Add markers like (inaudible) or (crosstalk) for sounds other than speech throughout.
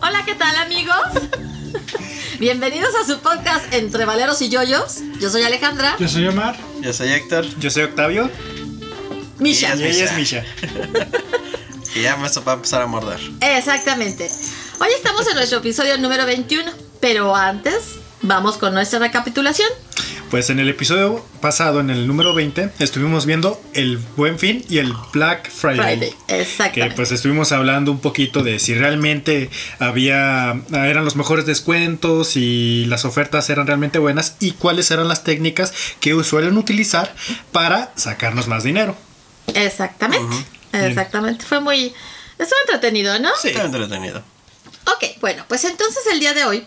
Hola, ¿qué tal amigos? Bienvenidos a su podcast Entre Valeros y Yoyos. Yo soy Alejandra. Yo soy Omar. Yo soy Héctor. Yo soy Octavio. Misha. Y ella es Misha. (laughs) Y ya me va a empezar a morder. Exactamente. Hoy estamos en nuestro episodio número 21, pero antes vamos con nuestra recapitulación. Pues en el episodio pasado, en el número 20, estuvimos viendo el Buen Fin y el Black Friday. Friday, Que pues estuvimos hablando un poquito de si realmente había eran los mejores descuentos y las ofertas eran realmente buenas y cuáles eran las técnicas que suelen utilizar para sacarnos más dinero. Exactamente. Exactamente. Fue muy... Estuvo entretenido, ¿no? Sí. Está entretenido. Ok, bueno, pues entonces el día de hoy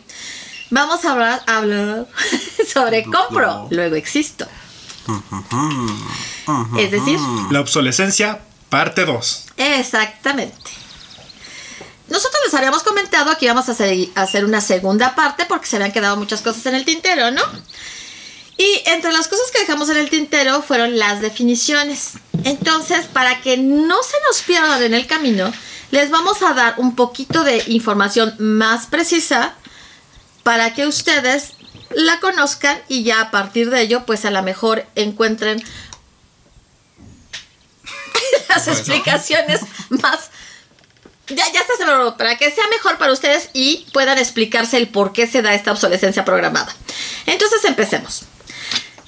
vamos a hablar, hablar (laughs) sobre compro, luego existo. Es decir, La obsolescencia, parte 2. exactamente. Nosotros les habíamos comentado que íbamos a hacer, a hacer una segunda parte porque se habían quedado muchas cosas en el tintero, ¿no? Y entre las cosas que dejamos en el tintero fueron las definiciones. Entonces, para que no se nos pierdan en el camino, les vamos a dar un poquito de información más precisa para que ustedes la conozcan y ya a partir de ello, pues a lo mejor encuentren (laughs) las explicaciones más... Ya, ya está seguro, para que sea mejor para ustedes y puedan explicarse el por qué se da esta obsolescencia programada. Entonces empecemos.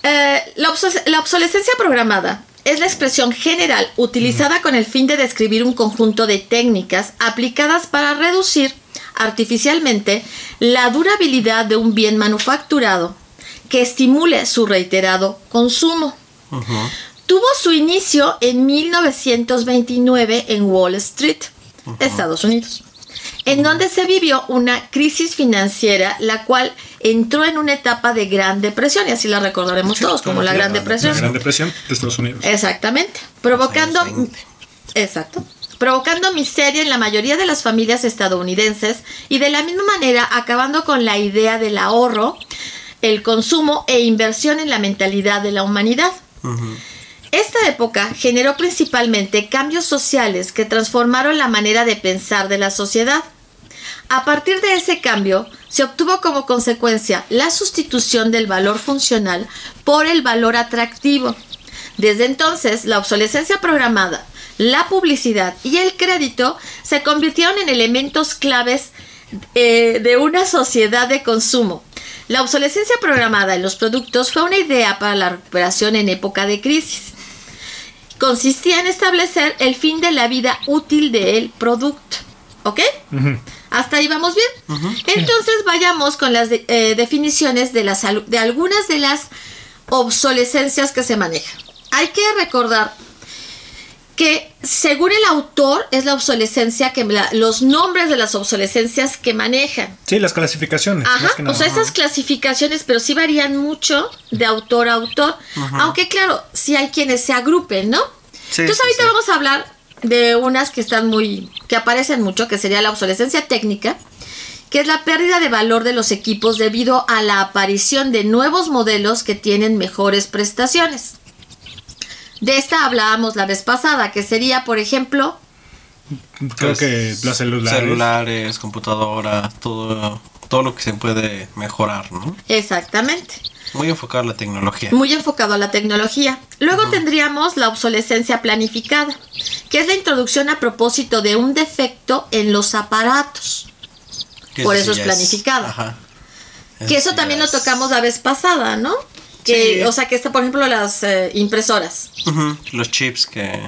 Eh, la, la obsolescencia programada es la expresión general utilizada con el fin de describir un conjunto de técnicas aplicadas para reducir artificialmente la durabilidad de un bien manufacturado que estimule su reiterado consumo. Tuvo su inicio en 1929 en Wall Street, Estados Unidos, en donde se vivió una crisis financiera, la cual entró en una etapa de gran depresión, y así la recordaremos todos como la Gran Depresión. La Gran Depresión de Estados Unidos. Exactamente, provocando... Los años 20. Exacto. Provocando miseria en la mayoría de las familias estadounidenses y de la misma manera acabando con la idea del ahorro, el consumo e inversión en la mentalidad de la humanidad. Esta época generó principalmente cambios sociales que transformaron la manera de pensar de la sociedad. A partir de ese cambio, se obtuvo como consecuencia la sustitución del valor funcional por el valor atractivo. Desde entonces, la obsolescencia programada, la publicidad y el crédito se convirtieron en elementos claves eh, de una sociedad de consumo. La obsolescencia programada en los productos fue una idea para la recuperación en época de crisis consistía en establecer el fin de la vida útil del producto. ¿Ok? Hasta ahí vamos bien. Entonces vayamos con las de- eh, definiciones de, las, de algunas de las obsolescencias que se manejan. Hay que recordar que según el autor es la obsolescencia que la- los nombres de las obsolescencias que manejan. Sí, las clasificaciones. más Ajá, o sea, esas clasificaciones, pero sí varían mucho de autor a autor. Aunque claro, sí hay quienes se agrupen, ¿no? Sí, Entonces ahorita sí. vamos a hablar de unas que están muy, que aparecen mucho, que sería la obsolescencia técnica, que es la pérdida de valor de los equipos debido a la aparición de nuevos modelos que tienen mejores prestaciones. De esta hablábamos la vez pasada, que sería, por ejemplo, Creo que los celulares. Celulares, computadoras, todo, todo lo que se puede mejorar, ¿no? exactamente, Muy enfocado a la tecnología. muy enfocado a la tecnología. Luego tendríamos la obsolescencia planificada, que es la introducción a propósito de un defecto en los aparatos. Por eso es ya planificado. Ajá. Que eso también lo es- tocamos la vez pasada, ¿no? Que, Sí. O sea, que está, por ejemplo, las eh, impresoras. Los chips que...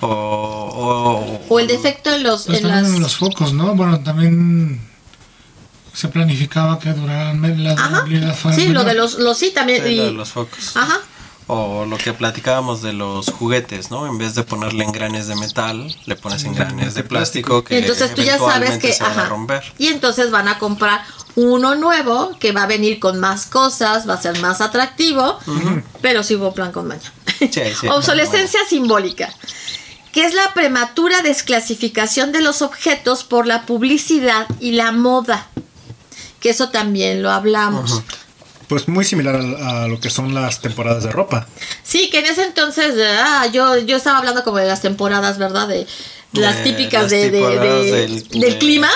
o, o, O el defecto en los... Pues en las- los focos, ¿no? Bueno, también se planificaba que duraran la durabilidad Sí, lo de los, los sí también. Sí, lo de los focos. Ajá. O lo que platicábamos de los juguetes, ¿no? En vez de ponerle engranes de metal, le pones engranes de plástico que Entonces tú ya sabes que... se van a romper. Y entonces van a comprar uno nuevo que va a venir con más cosas, va a ser más atractivo, pero sí hubo plan con maña. Sí, sí. (laughs) Obsolescencia simbólica, que es la prematura desclasificación de los objetos por la publicidad y la moda, que eso también lo hablamos. Pues muy similar a, a lo que son las temporadas de ropa. Sí, que en ese entonces, ah, yo, yo estaba hablando como de las temporadas, ¿verdad? De las De típicas las de, de- temporadas de- del- del, de- clima.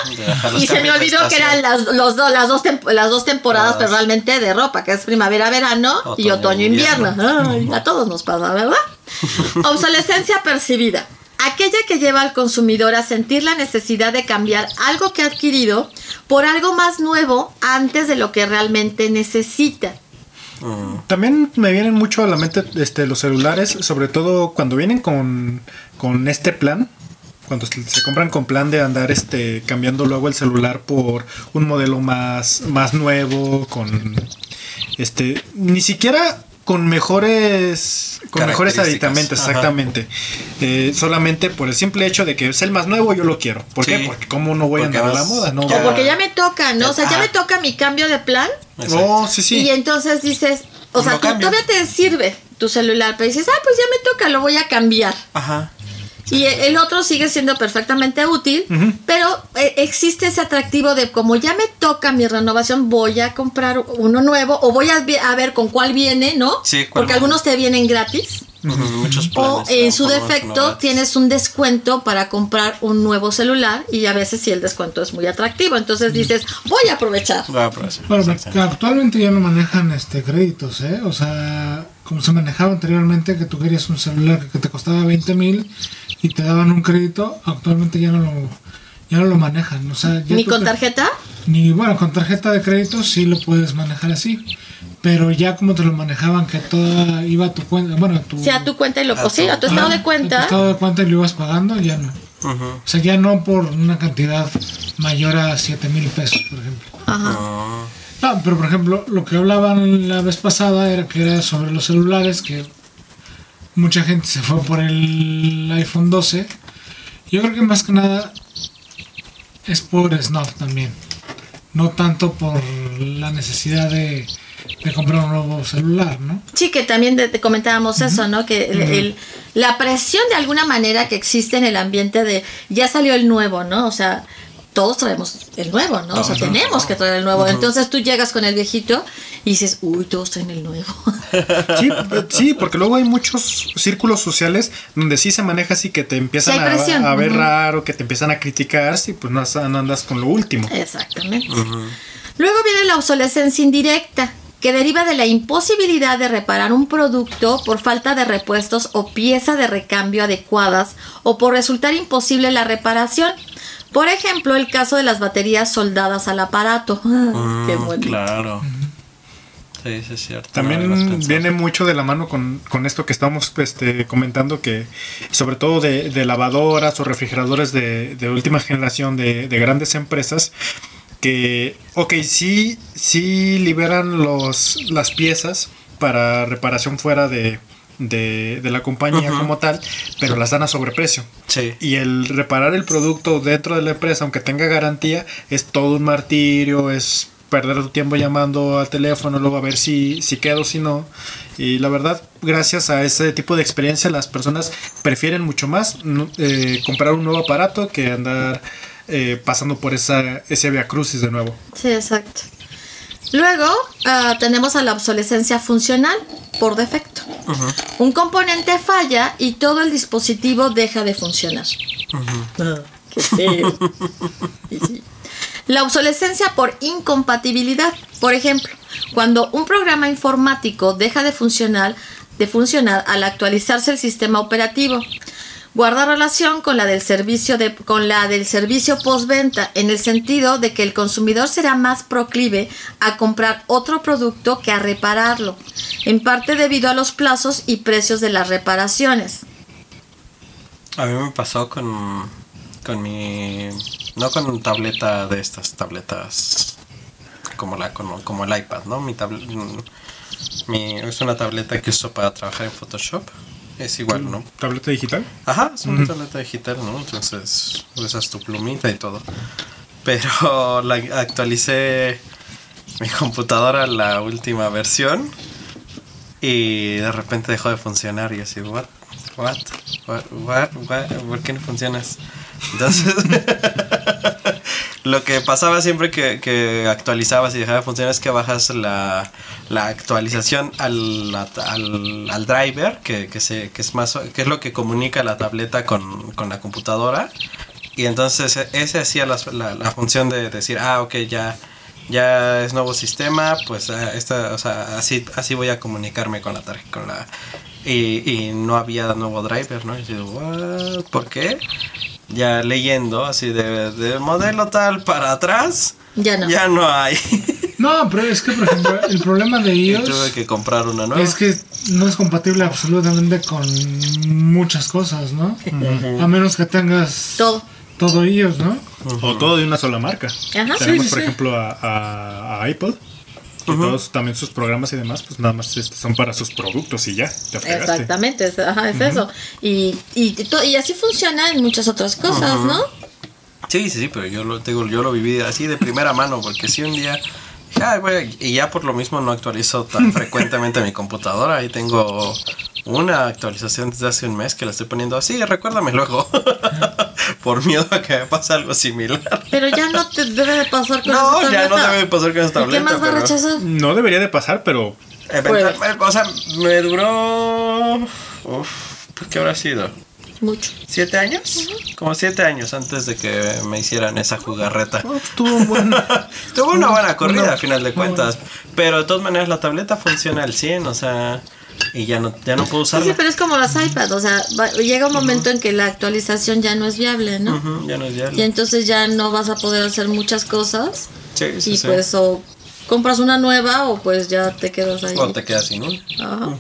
y se me olvidó que eran las, los dos, las, dos temp- las dos temporadas, Las- pero realmente de ropa, que es primavera-verano y Otoño, otoño-invierno. invierno. Ay, a todos nos pasa, ¿verdad? (laughs) Obsolescencia percibida. Aquella que lleva al consumidor a sentir la necesidad de cambiar algo que ha adquirido por algo más nuevo antes de lo que realmente necesita. Mm, También me vienen mucho a la mente este, los celulares, sobre todo cuando vienen con, con este plan, cuando se se compran con plan de andar este, cambiando luego el celular por un modelo más, más nuevo, con este, ni siquiera con mejores con mejores aditamentos, exactamente. Eh, solamente por el simple hecho de que es el más nuevo, yo lo quiero. ¿Por qué? Porque cómo no voy Porque a andar a la moda, ¿no? Ya. O porque ya me toca, ¿no? O sea, ya Ajá. me toca mi cambio de plan. exacto. Oh, sí, sí. Y entonces dices, o sea, tú todavía te sirve tu celular, pero dices, ah, pues ya me toca, lo voy a cambiar. Ajá. Y el otro sigue siendo perfectamente útil, pero eh, existe ese atractivo de como ya me toca mi renovación, voy a comprar uno nuevo o voy a, ver con cuál viene, ¿no? Sí, cuál Porque algunos te vienen gratis. Muchos O planes. en ¿no? su defecto tienes un descuento para comprar un nuevo celular y a veces si el descuento es muy atractivo, entonces dices, voy a aprovechar. Va a aprovechar, Bueno, actualmente ya no manejan este créditos, ¿eh? O sea, como se manejaba anteriormente, que tú querías un celular que te costaba 20 mil y te daban un crédito, actualmente ya no lo, ya no lo manejan. O sea, ya Ni con te- tarjeta. Ni bueno, con tarjeta de crédito sí lo puedes manejar así. Pero ya como te lo manejaban, que toda iba a tu cuenta, bueno, a tu, sea tu cuenta y lo A sí, a tu estado de cuenta. a tu estado de cuenta y lo ibas pagando, ya no. O sea, ya no por una cantidad mayor a 7 mil pesos, por ejemplo. Ajá. Ah, No, pero por ejemplo, lo que hablaban la vez pasada era que era sobre los celulares, que mucha gente se fue por el iPhone 12. Yo creo que más que nada es por snob también. No tanto por la necesidad de, de comprar un nuevo celular, ¿no? Sí, que también te, te comentábamos eso, ¿no? Que el- el- la presión de alguna manera que existe en el ambiente de ya salió el nuevo, ¿no? O sea, todos traemos el nuevo, ¿no? O sea, tenemos ¿no? que traer el nuevo. Entonces tú llegas con el viejito y dices, uy, todos traen el nuevo. (laughs) Sí, sí, porque luego hay muchos círculos sociales donde sí se maneja así que te empiezan Sí, a, a ver raro, que te empiezan a criticar si pues no, andas con lo último. Exactamente. Luego viene la obsolescencia indirecta, que deriva de la imposibilidad de reparar un producto por falta de repuestos o pieza de recambio adecuadas o por resultar imposible la reparación. Por ejemplo, el caso de las baterías soldadas al aparato. (laughs) Ah, Qué bonito. Claro. Sí, sí, es cierto. También viene mucho de la mano con, con esto que estamos este, comentando, que sobre todo de, de lavadoras o refrigeradores de, de última (laughs) generación de, de grandes empresas, que, ok, sí, sí liberan los, las piezas para reparación fuera de, de, de la compañía como tal, pero las dan a sobreprecio. Sí. Y el reparar el producto dentro de la empresa, aunque tenga garantía, es todo un martirio, es perder tu tiempo llamando al teléfono, luego a ver si, si quedo, si no. Y la verdad, gracias a ese tipo de experiencia, las personas prefieren mucho más eh, comprar un nuevo aparato que andar eh, pasando por esa, ese via crucis de nuevo. Sí, exacto. Luego ah, tenemos a la obsolescencia funcional por defecto. Un componente falla y todo el dispositivo deja de funcionar. Qué feo. (laughs) Sí. La obsolescencia por incompatibilidad. Por ejemplo, cuando un programa informático deja de funcionar, de funcionar al actualizarse el sistema operativo. Guarda relación con la del servicio de, con la del servicio postventa en el sentido de que el consumidor será más proclive a comprar otro producto que a repararlo, en parte debido a los plazos y precios de las reparaciones. A mí me pasó con, con mi... No con una tableta de estas tabletas como, la, como, el iPad, ¿no? Mi mi, es una tableta que uso para trabajar en Photoshop. Es igual, ¿no? ¿Tableta digital? Ajá, es una tableta digital, ¿no? Entonces usas tu plumita y todo. Pero (laughs) la actualicé mi computadora a la última versión y de repente dejó de funcionar y así, what? what? What, what, what? ¿Por qué no funcionas? Entonces, (laughs) lo que pasaba siempre que, que actualizabas y dejaba de funcionar es que bajas la, actualización al, driver, que, es lo que comunica la tableta con, la computadora. Y entonces ese hacía la, función de decir, ah, ok, ya ya es nuevo sistema, pues sea, así, voy a comunicarme con la tarjeta, y no había nuevo driver, ¿no? Y yo, "What? ¿por qué? Ya leyendo así de, de modelo tal para atrás, Ya no. ya no hay. No, pero es que, por ejemplo, el problema de (laughs) iOS tuve que comprar una nueva. es que no es compatible absolutamente con muchas cosas, ¿no? A menos que tengas Todo. todo iOS, ¿no? O todo de una sola marca. Ajá. Tenemos, Sí, sí, por sí. ejemplo, a, a- a iPod. Que todos también sus programas y demás, pues nada más son para sus productos y ya. Te. Exactamente, es, ajá, es eso. Y, y, así funciona en muchas otras cosas, ¿no? Sí, sí, sí, pero yo lo tengo, yo lo viví así de primera mano, porque si un día dije, "Ay, güey", y ya por lo mismo no actualizo tan (laughs) frecuentemente mi computadora, ahí tengo una actualización desde hace un mes que la estoy poniendo así, recuérdame luego, (laughs) por miedo a que me pase algo similar. Pero ya no te debe de pasar con No, esa ya no tableta. debe pasar con esa ¿Y qué tableta, más va a rechazar? No debería de pasar, pero Eventualmente, o sea, me duró, uf, pues, ¿qué habrá sido? Mucho. ¿Siete años? Como siete años antes de que me hicieron esa jugarreta. oh, estuvo bueno. (laughs) Tuvo una buena corrida a final de cuentas. Pero de todas maneras la tableta funciona al 100, o sea. Y ya no, ya no puedo Sí, sí, usarla. pero es como las iPads, o sea, va- llega un momento en que la actualización ya no es viable, ¿no? Ya no es Y viable. entonces ya no vas a poder hacer muchas cosas Sí, sí, y sí. pues o compras una nueva o pues ya te quedas ahí. O te quedas sin una. Ajá.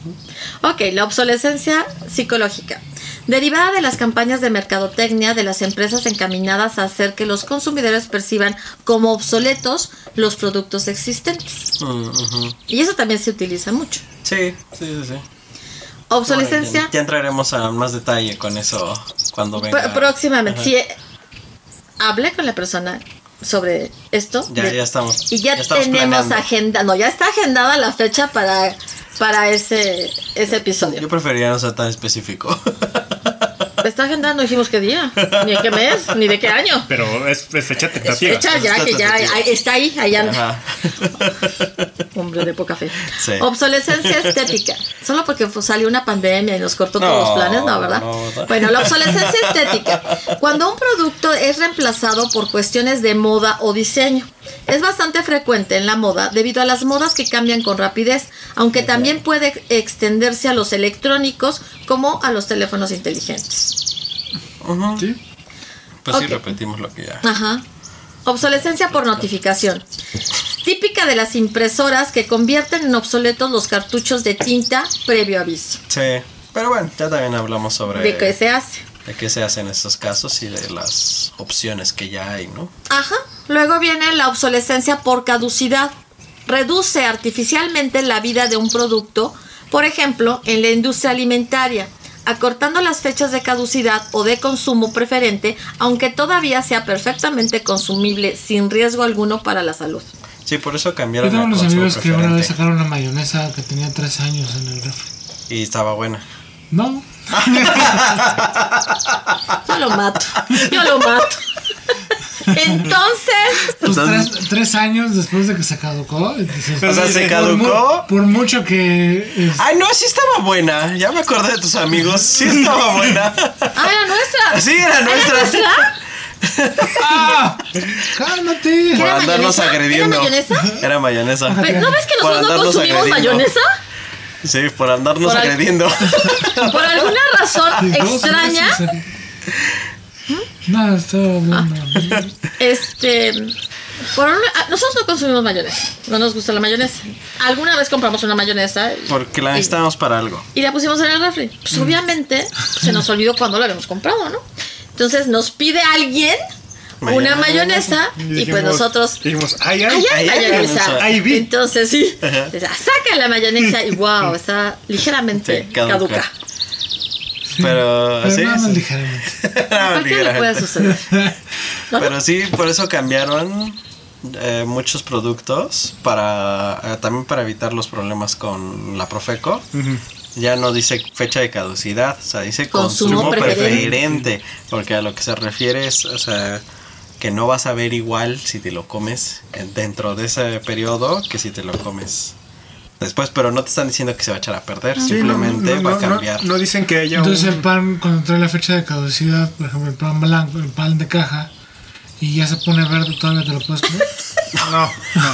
Ok, la obsolescencia psicológica. Derivada de las campañas de mercadotecnia de las empresas encaminadas a hacer que los consumidores perciban como obsoletos los productos existentes. Mm. Y eso también se utiliza mucho. Sí, sí, sí. sí. Obsolescencia. Bueno, ya, ya entraremos a más detalle con eso cuando venga. Pr- próximamente. Ajá. Eh, hablé con la persona sobre esto. Ya, de- ya estamos. Y ya, estamos tenemos planeando. agenda. No, ya está agendada la fecha para, para ese, ese episodio. Yo preferiría no ser tan específico. Está agendada, no dijimos qué día, ni de qué mes, ni de qué año. Pero es, es fecha Es tentativa. fecha ya, que ya está ahí, ahí anda. Ajá. (laughs) Hombre de poca fe. Sí. Obsolescencia estética. Solo porque salió una pandemia y nos cortó todos No, los planes, ¿no, verdad? no, ¿verdad? Bueno, la obsolescencia estética. Cuando un producto es reemplazado por cuestiones de moda o diseño. Es bastante frecuente en la moda debido a las modas que cambian con rapidez, aunque también puede extenderse a los electrónicos como a los teléfonos inteligentes. Ujú. Sí. Pues sí, repetimos lo que ya. Ajá. Obsolescencia por notificación. Típica de las impresoras que convierten en obsoletos los cartuchos de tinta previo aviso. Sí. Pero bueno, ya también hablamos sobre ¿De qué se hace? De qué se hace en estos casos y de las opciones que ya hay, ¿no? Ajá. Luego viene la obsolescencia por caducidad. Reduce artificialmente la vida de un producto, por ejemplo, en la industria alimentaria, acortando las fechas de caducidad o de consumo preferente, aunque todavía sea perfectamente consumible sin riesgo alguno para la salud. Sí, por eso Yo cambiaron tengo a unos amigos que una vez preferente. sacaron una mayonesa que tenía tres años en el refri. Y estaba buena. No, (laughs) Yo lo mato. Yo lo mato. Entonces, pues tres, tres años después de que se caducó. O sea, se por mu- caducó. Por mucho que. es- Ay, no, sí estaba buena. Ya me acordé de tus amigos. Sí estaba buena. ah, era nuestra. Sí, era ¿Era nuestra. nuestra? ¡Ah! ¡Cálmate! Por ¿Era andarnos mayonesa? agrediendo. ¿Era mayonesa? Era mayonesa. Pero, ¿No ves que nosotros no consumimos agrediendo. mayonesa? Sí, por andarnos Por al- agrediendo. (laughs) Por alguna razón extraña, No, estaba bueno. este. Por una- ah, nosotros no consumimos mayonesa. No nos gusta la mayonesa. Alguna vez compramos una mayonesa. y- Porque la necesitábamos para algo. y la pusimos en el refri. Pues obviamente se nos olvidó cuando la habíamos comprado, ¿no? Entonces nos pide alguien una mayonesa y, pues dijimos- nosotros Dijimos, ay, ay. Ahí hay mayonesa. Entonces sí. Entonces, saca la mayonesa y wow, está ligeramente Sí, caduca. caduca. Pero, Pero sí. nada más sí. ligeramente. (laughs) Nada más Cualquiera le puede ligeramente. suceder. ¿No? (laughs) Pero sí, por eso cambiaron eh, muchos productos para eh, también para evitar los problemas con la Profeco. Ya no dice fecha de caducidad, o sea, dice Consumo consumo, preferente. preferente. porque a lo que se refiere es, o sea, que no vas a ver igual si te lo comes en- dentro de ese periodo que si te lo comes después, pero no te están diciendo que se va a echar a perder, Sí, simplemente no, no, va a no, no, cambiar. No, dicen que haya Entonces un... el pan, cuando trae la fecha de caducidad, por ejemplo, el pan blanco, el pan de caja, y ya se pone verde, todavía te lo puedes comer. (laughs) (laughs) No, no.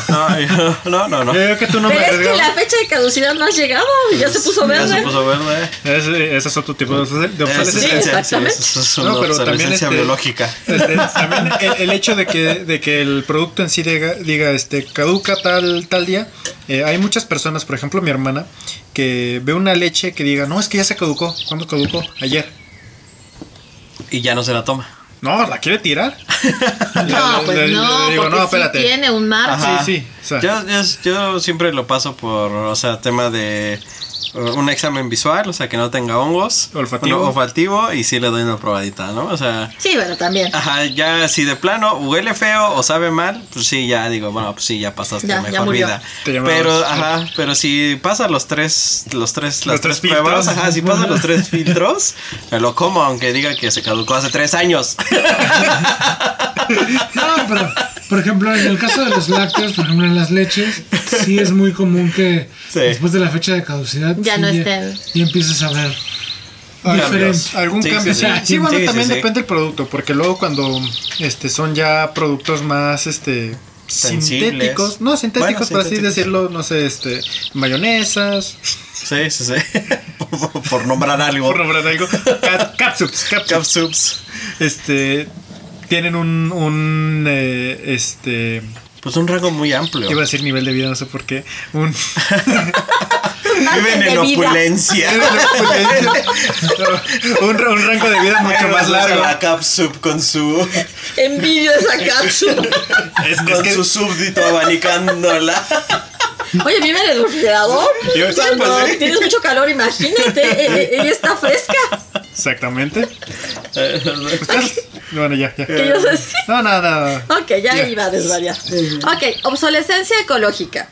No, yo- no, no, no. Yo creo que tú no me Pero es que la fecha de caducidad no ha llegado y ya se puso Ya se verde. puso verde. Ese, ese es otro tipo de obsolescencia. de sí, sí, exactamente. eso es No, una pero también obsolescencia este- biológica. Este, también el, el hecho de que, de que el producto en sí diga, diga, este caduca tal tal día eh, hay muchas personas por ejemplo mi hermana que ve una leche que diga no es que ya se caducó ¿cuándo caducó? ayer Y ya no se la toma. No la quiere tirar (laughs) No, pues Le- le- no, le digo, porque no, sí espérate. tiene un margen. Sí sí o sea, Yo, yo, yo siempre lo paso por, o sea, tema de un examen visual, o sea, que no tenga hongos. Olfativo. Bueno, olfativo y sí le doy una probadita, ¿no? O sea, Sí, bueno, también. ajá, ya si de plano huele feo o sabe mal, pues sí, ya digo, bueno, pues sí, ya pasaste Ya, ya mejor murió. vida. Pero, ajá, pero si pasa los tres, los tres, las Los tres, tres pruebas, ajá, si pasa los tres (laughs) filtros, me lo como, aunque diga que se caducó hace tres años. (laughs) No, pero, por ejemplo, en el caso de los lácteos, por ejemplo, en las leches, sí es muy común que Sí. después de la fecha de caducidad Ya sí no estén. Y empiezas a ver Cambios. diferente. algún Sí, cambio sí, sí, sí. Sí, bueno también sí. depende del producto porque luego cuando este son ya productos más este Sensibles. sintéticos no sintéticos Bueno, por así decirlo no sé este mayonesas Sí, sí, sí. por, (laughs) por nombrar algo. por nombrar algo Cap- capsups capsups Capsups. este tienen un, un eh, este Pues un rango muy amplio. iba a decir nivel de vida no sé por qué un (laughs) Viven en opulencia. (laughs) un, un rango de vida mucho más largo La capsup con su Envidio esa cápsula. es, es con que su súbdito abanicándola. Oye, vive en el refrigerador. Cuando tienes mucho calor, imagínate. eh, eh, Ella está fresca. exactamente bueno ya ya ¿Qué ibas a decir? no nada Ok, ya iba a desvariar. Ok, obsolescencia ecológica.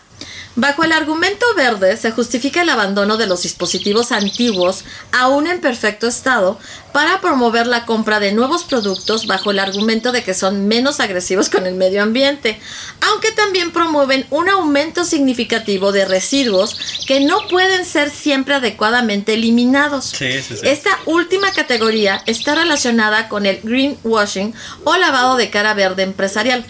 Bajo el argumento verde se justifica el abandono de los dispositivos antiguos aún en perfecto estado para promover la compra de nuevos productos bajo el argumento de que son menos agresivos con el medio ambiente, aunque también promueven un aumento significativo de residuos que no pueden ser siempre adecuadamente eliminados. Sí, sí, sí. Esta última categoría está relacionada con el greenwashing o lavado de cara verde empresarial.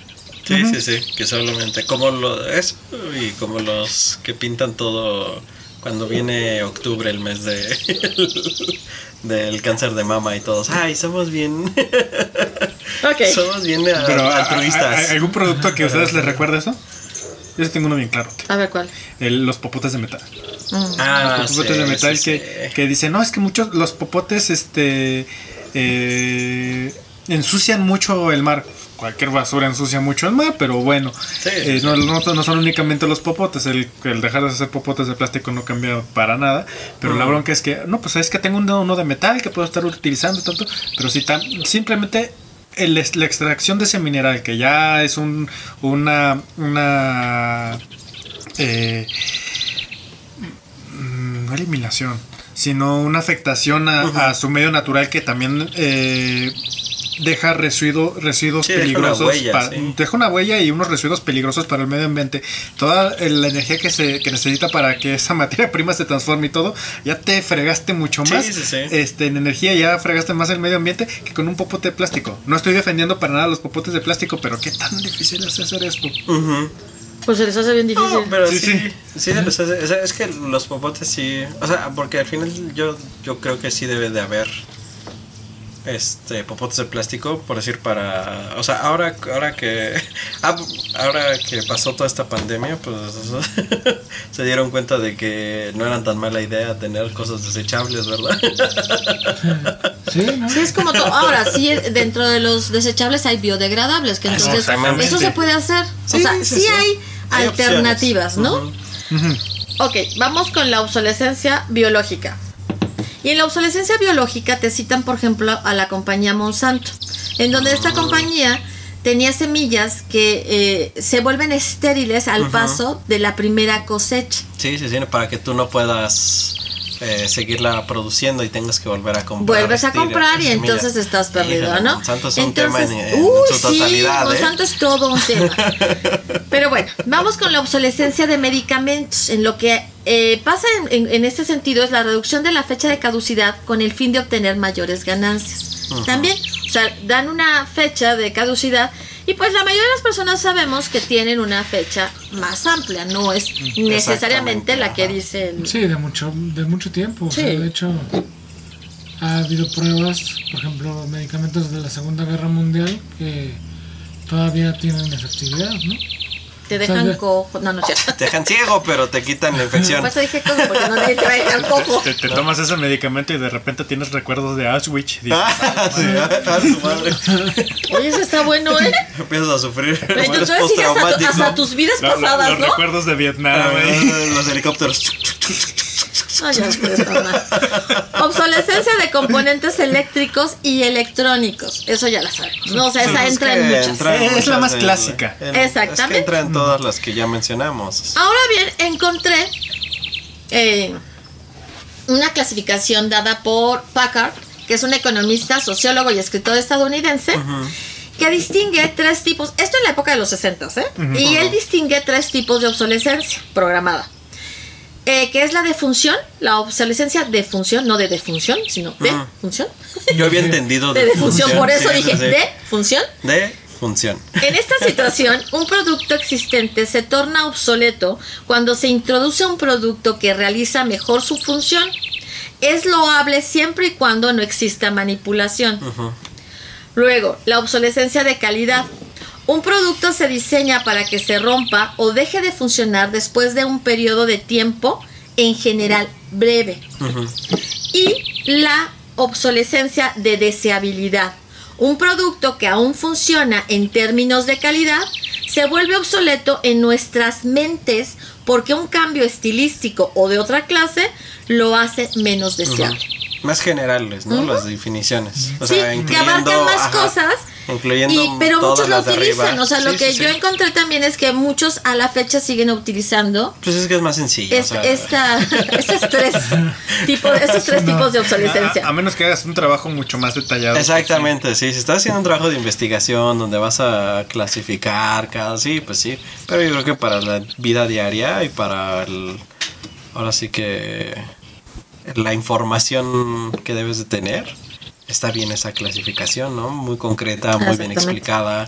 Sí, sí, sí. Que solamente como lo eso y como los que pintan todo cuando viene octubre, el mes de (laughs) del cáncer de mama y todos. Ay, somos bien. (laughs) Ok. somos bien a- Pero, ¿a- a- altruistas. a- ¿algún producto que a ustedes les recuerde eso? Yo sí tengo uno bien claro. A ver cuál. El- los popotes de metal. ah, los popotes sí, de metal sí, que, sí. que dicen, no, es que muchos, los popotes, este, eh, ensucian mucho el mar. Cualquier basura ensucia mucho el mar, pero bueno, Sí, eh, sí, no, no- no son únicamente los popotes, el, el dejar de hacer popotes de plástico no cambia para nada, pero la bronca es que, no, pues es que tengo uno, uno de metal que puedo estar utilizando tanto, pero si tan, simplemente el, la extracción de ese mineral, que ya es un, una, una, eh, mm, no eliminación, sino una afectación a, a su medio natural que también eh, deja residuo- residuos Sí, deja una peligrosos. huella, pa- sí. Deja una huella y unos residuos peligrosos para el medio ambiente. Toda la energía que se que necesita para que esa (laughs) materia prima se transforme y todo, ya te fregaste mucho más. sí, sí. Este, en energía ya fregaste más el medio ambiente que con un popote de plástico. No estoy defendiendo para nada los popotes de plástico, pero qué tan difícil es hacer esto. Pues se les hace bien difícil. No, pero Sí, sí, sí. sí, se les hace- o sea, es que los popotes sí, o sea, porque al final yo, yo creo que sí debe de haber este popotes de plástico, por decir para, o sea, ahora ahora que (laughs) ah, ahora que pasó toda esta pandemia, pues (laughs) se dieron cuenta de que no eran tan mala idea tener cosas desechables, ¿verdad? (laughs) Sí, ¿no? Sí, es como todo. Ahora, sí, dentro de los desechables hay biodegradables, que entonces eso se puede hacer. o Sí, sea, sí, sí, sí. hay, Hay alternativas, opciones. ¿no? Ujú. Ok, vamos con la obsolescencia biológica. Y en la obsolescencia biológica te citan, por ejemplo, a la compañía Monsanto, en donde esta compañía tenía semillas que eh, se vuelven estériles al paso de la primera cosecha. Sí, sí, sí, para que tú no puedas eh, seguirla produciendo y tengas que volver a comprar. Vuelves a comprar y entonces estás perdido, Híjole, ¿no? Monsanto es un entonces, tema en, en uy, su totalidad, sí, ¿eh? Monsanto es todo un tema. (laughs) Pero bueno, vamos con la obsolescencia de medicamentos. En lo que eh, pasa en, en- en este sentido es la reducción de la fecha de caducidad con el fin de obtener mayores ganancias. También, o sea, dan una fecha de caducidad y pues la mayoría de las personas sabemos que tienen una fecha más amplia, no es necesariamente la que dice el... Sí, de mucho, de mucho tiempo. O sea, Sí. de hecho, ha habido pruebas, por ejemplo, medicamentos de la Segunda Guerra Mundial que todavía tienen efectividad, ¿no? Te dejan de- cojo. No, no cierto. Te dejan ciego, pero te quitan la infección. Por eso dije cojo, porque no nadie te va a dejar cojo. Te, te tomas ese medicamento y de repente tienes recuerdos de Auschwitz. Dices, Ah, sí, a su madre. (laughs) Oye, eso está bueno, ¿eh? (laughs) Empiezas a sufrir. Pero Entonces sigues hasta, hasta tus vidas "Lo- lo- pasadas, los ¿no? recuerdos de Vietnam. Ah, ¿eh? Los helicópteros. No, ya mal. Obsolescencia de componentes eléctricos y electrónicos. Eso ya la sabemos. No, o sea, esa Es entra en muchas. entra en Es la más en- clásica. en- Exactamente. Es que entra en todas las que ya mencionamos. Ahora bien, encontré eh, una clasificación dada por Packard, que es un economista, sociólogo y escritor estadounidense, que distingue tres tipos, esto en la época de los 60, ¿eh? Y él distingue tres tipos de obsolescencia programada. Eh, que es la de función, la obsolescencia de función, no de defunción, sino de Ujú. función. Yo había entendido De defunción, por eso sí, dije sí, de función. De función. En esta situación, un producto existente se torna obsoleto cuando se introduce un producto que realiza mejor su función. Es loable siempre y cuando no exista manipulación. Luego, la obsolescencia de calidad. Un producto se diseña para que se rompa o deje de funcionar después de un periodo de tiempo, en general breve y la obsolescencia de deseabilidad. Un producto que aún funciona en términos de calidad se vuelve obsoleto en nuestras mentes porque un cambio estilístico o de otra clase lo hace menos deseable. Más generales, ¿no? Las definiciones. O sí, sea, que abarcan más ajá, cosas. Incluyendo Y, pero todas muchos lo utilizan. arriba. O sea, lo que sí, yo sí. encontré también es que muchos a la fecha siguen utilizando Pues es que es más sencillo. o es- sea, esta, (laughs) estos tres tipos, estos tres tipos de obsolescencia. A, a menos que hagas un trabajo mucho más detallado. Exactamente, sí. Si estás haciendo un trabajo de investigación donde vas a clasificar cada sí, pues sí. Pero yo creo que para la vida diaria y para el. Ahora sí que. La información que debes de tener. Está bien esa clasificación, ¿no? Muy concreta, muy bien explicada,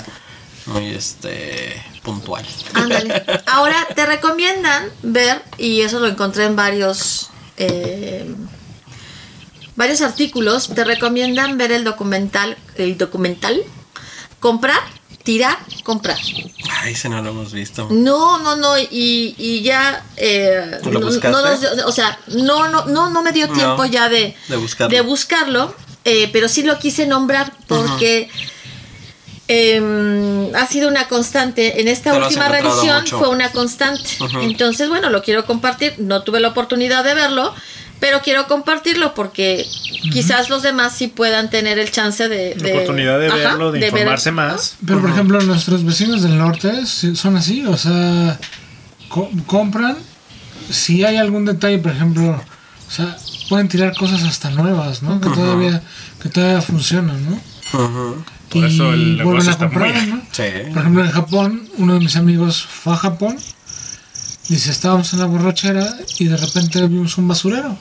muy este puntual. Ándale. Ahora te recomiendan ver, y eso lo encontré en varios eh, varios artículos, te recomiendan ver el documental, el documental, comprar, tirar, comprar. Ay, ese no lo hemos visto. No, no, no, y, y ya eh, ¿Tú lo no- nos o sea, no, no, no, no me dio No, tiempo ya de, de buscarlo. de buscarlo, eh, pero sí lo quise nombrar porque em, ha sido una constante. En esta Te última revisión mucho. fue una constante. Entonces, bueno, lo quiero compartir. No tuve la oportunidad de verlo, pero quiero compartirlo porque quizás los demás sí puedan tener el chance de... La oportunidad de ajá, verlo, de, ver- informarse más. Pero por ejemplo, nuestros vecinos del norte son así, o sea, co- compran, si hay algún detalle, por ejemplo, o sea, pueden tirar cosas hasta nuevas, ¿no? Que todavía, que todavía funcionan, ¿no? Por eso el negocio vuelven a está muy- comprar, ¿no? Sí. Por ejemplo, en Japón, uno de mis amigos fue a Japón, dice, estábamos en la borrachera y de repente vimos un basurero.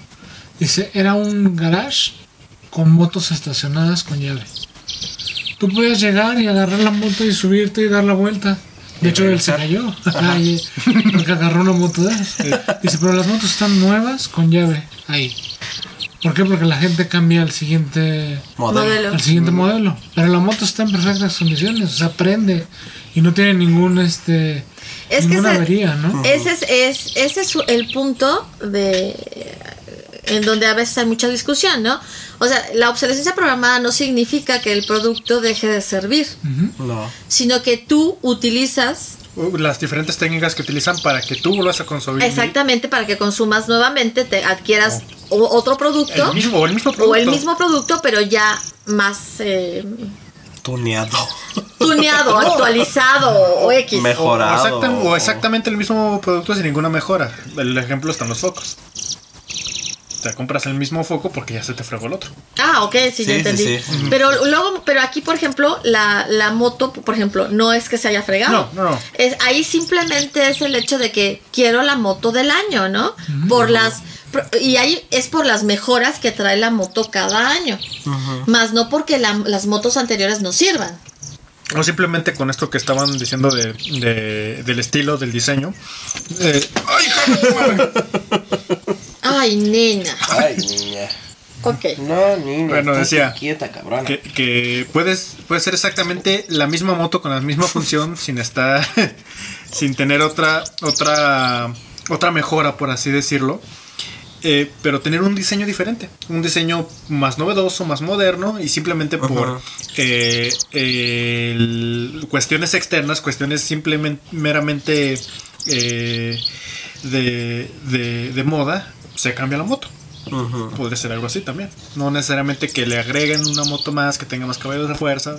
Dice, era un garage con motos estacionadas con llave. Tú podías llegar y agarrar la moto y subirte y dar la vuelta. De hecho, él se cayó. Ay, (laughs) porque agarró una moto de esas. Dice, pero las motos están nuevas con llave ahí. ¿Por qué? Porque la gente cambia al siguiente Modelo. Al siguiente modelo. Pero la moto está en perfectas condiciones, o sea, prende y no tiene ningún este Es que ninguna ese- avería, ¿no? Ese es, es- ese es el punto de en donde a veces hay mucha discusión, ¿no? O sea, la obsolescencia programada no significa que el producto deje de servir. No. sino que tú utilizas Uh, Las diferentes técnicas que utilizan para que tú vuelvas a consumir exactamente para que consumas nuevamente, te adquieras o- otro producto el mismo, o el mismo producto. o el mismo producto, pero ya más eh, Tuneado. tuneado, (laughs) actualizado o X. Mejor. O, mejorado. exacta- o exactamente el mismo producto sin ninguna mejora. El ejemplo están los focos. Te compras el mismo foco porque ya se te fregó el otro. Ah, ok, sí, Sí, ya entendí. sí. Pero luego, pero aquí, por ejemplo, la, la moto, por ejemplo, no es que se haya fregado. No, no, no. Es, ahí simplemente es el hecho de que quiero la moto del año, ¿no? Por las pro- y ahí es por las mejoras que trae la moto cada año. Más no porque la- las motos anteriores no sirvan. O simplemente con esto que estaban diciendo de, de- del estilo, del diseño. Eh, ¡Ay! Ay, nena. Ay, niña. Ok. No, niña. Bueno, decía Quieta, cabrona. que, que puedes puede ser exactamente la misma moto con la misma función sin estar (laughs) sin tener otra otra otra mejora por así decirlo eh, pero tener un diseño diferente un diseño más novedoso más moderno y simplemente por eh, el- cuestiones externas cuestiones simplemente meramente eh, de, de, de moda se cambia la moto Ujú. Podría ser algo así también. No necesariamente que le agreguen una moto más, que tenga más caballos de fuerza.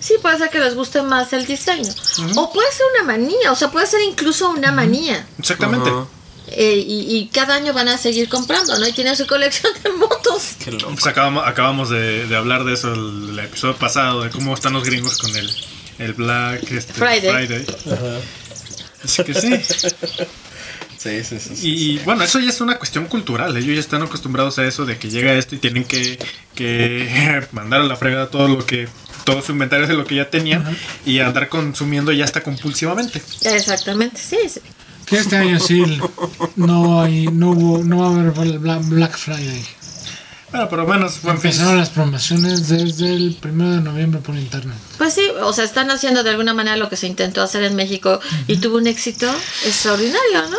Sí, puede ser que les guste más el diseño. O puede ser una manía, o sea, puede ser incluso una manía. Exactamente. Eh, y, y cada año van a seguir comprando, ¿no? Y tienen su colección de motos. Qué loco. Pues acabamos, acabamos de, de hablar de eso el, el episodio pasado, de cómo están los gringos con el, el Black este, Friday. Así que sí. Sí, sí, sí. sí. Y bueno, eso ya es una cuestión cultural. Ellos ya están acostumbrados a eso de que llega esto y tienen que, que (laughs) mandar a la fregada todo lo que todo su inventario de lo que ya tenían y andar consumiendo ya hasta compulsivamente. Exactamente, sí, sí. Que este año sí no hay, no hubo, no va a haber Bla- Black Friday. Bueno, por lo menos buen fin. Empezaron las promociones desde el primero de noviembre por internet. Pues sí, o sea, están haciendo de alguna manera lo que se intentó hacer en México y tuvo un éxito extraordinario, ¿no?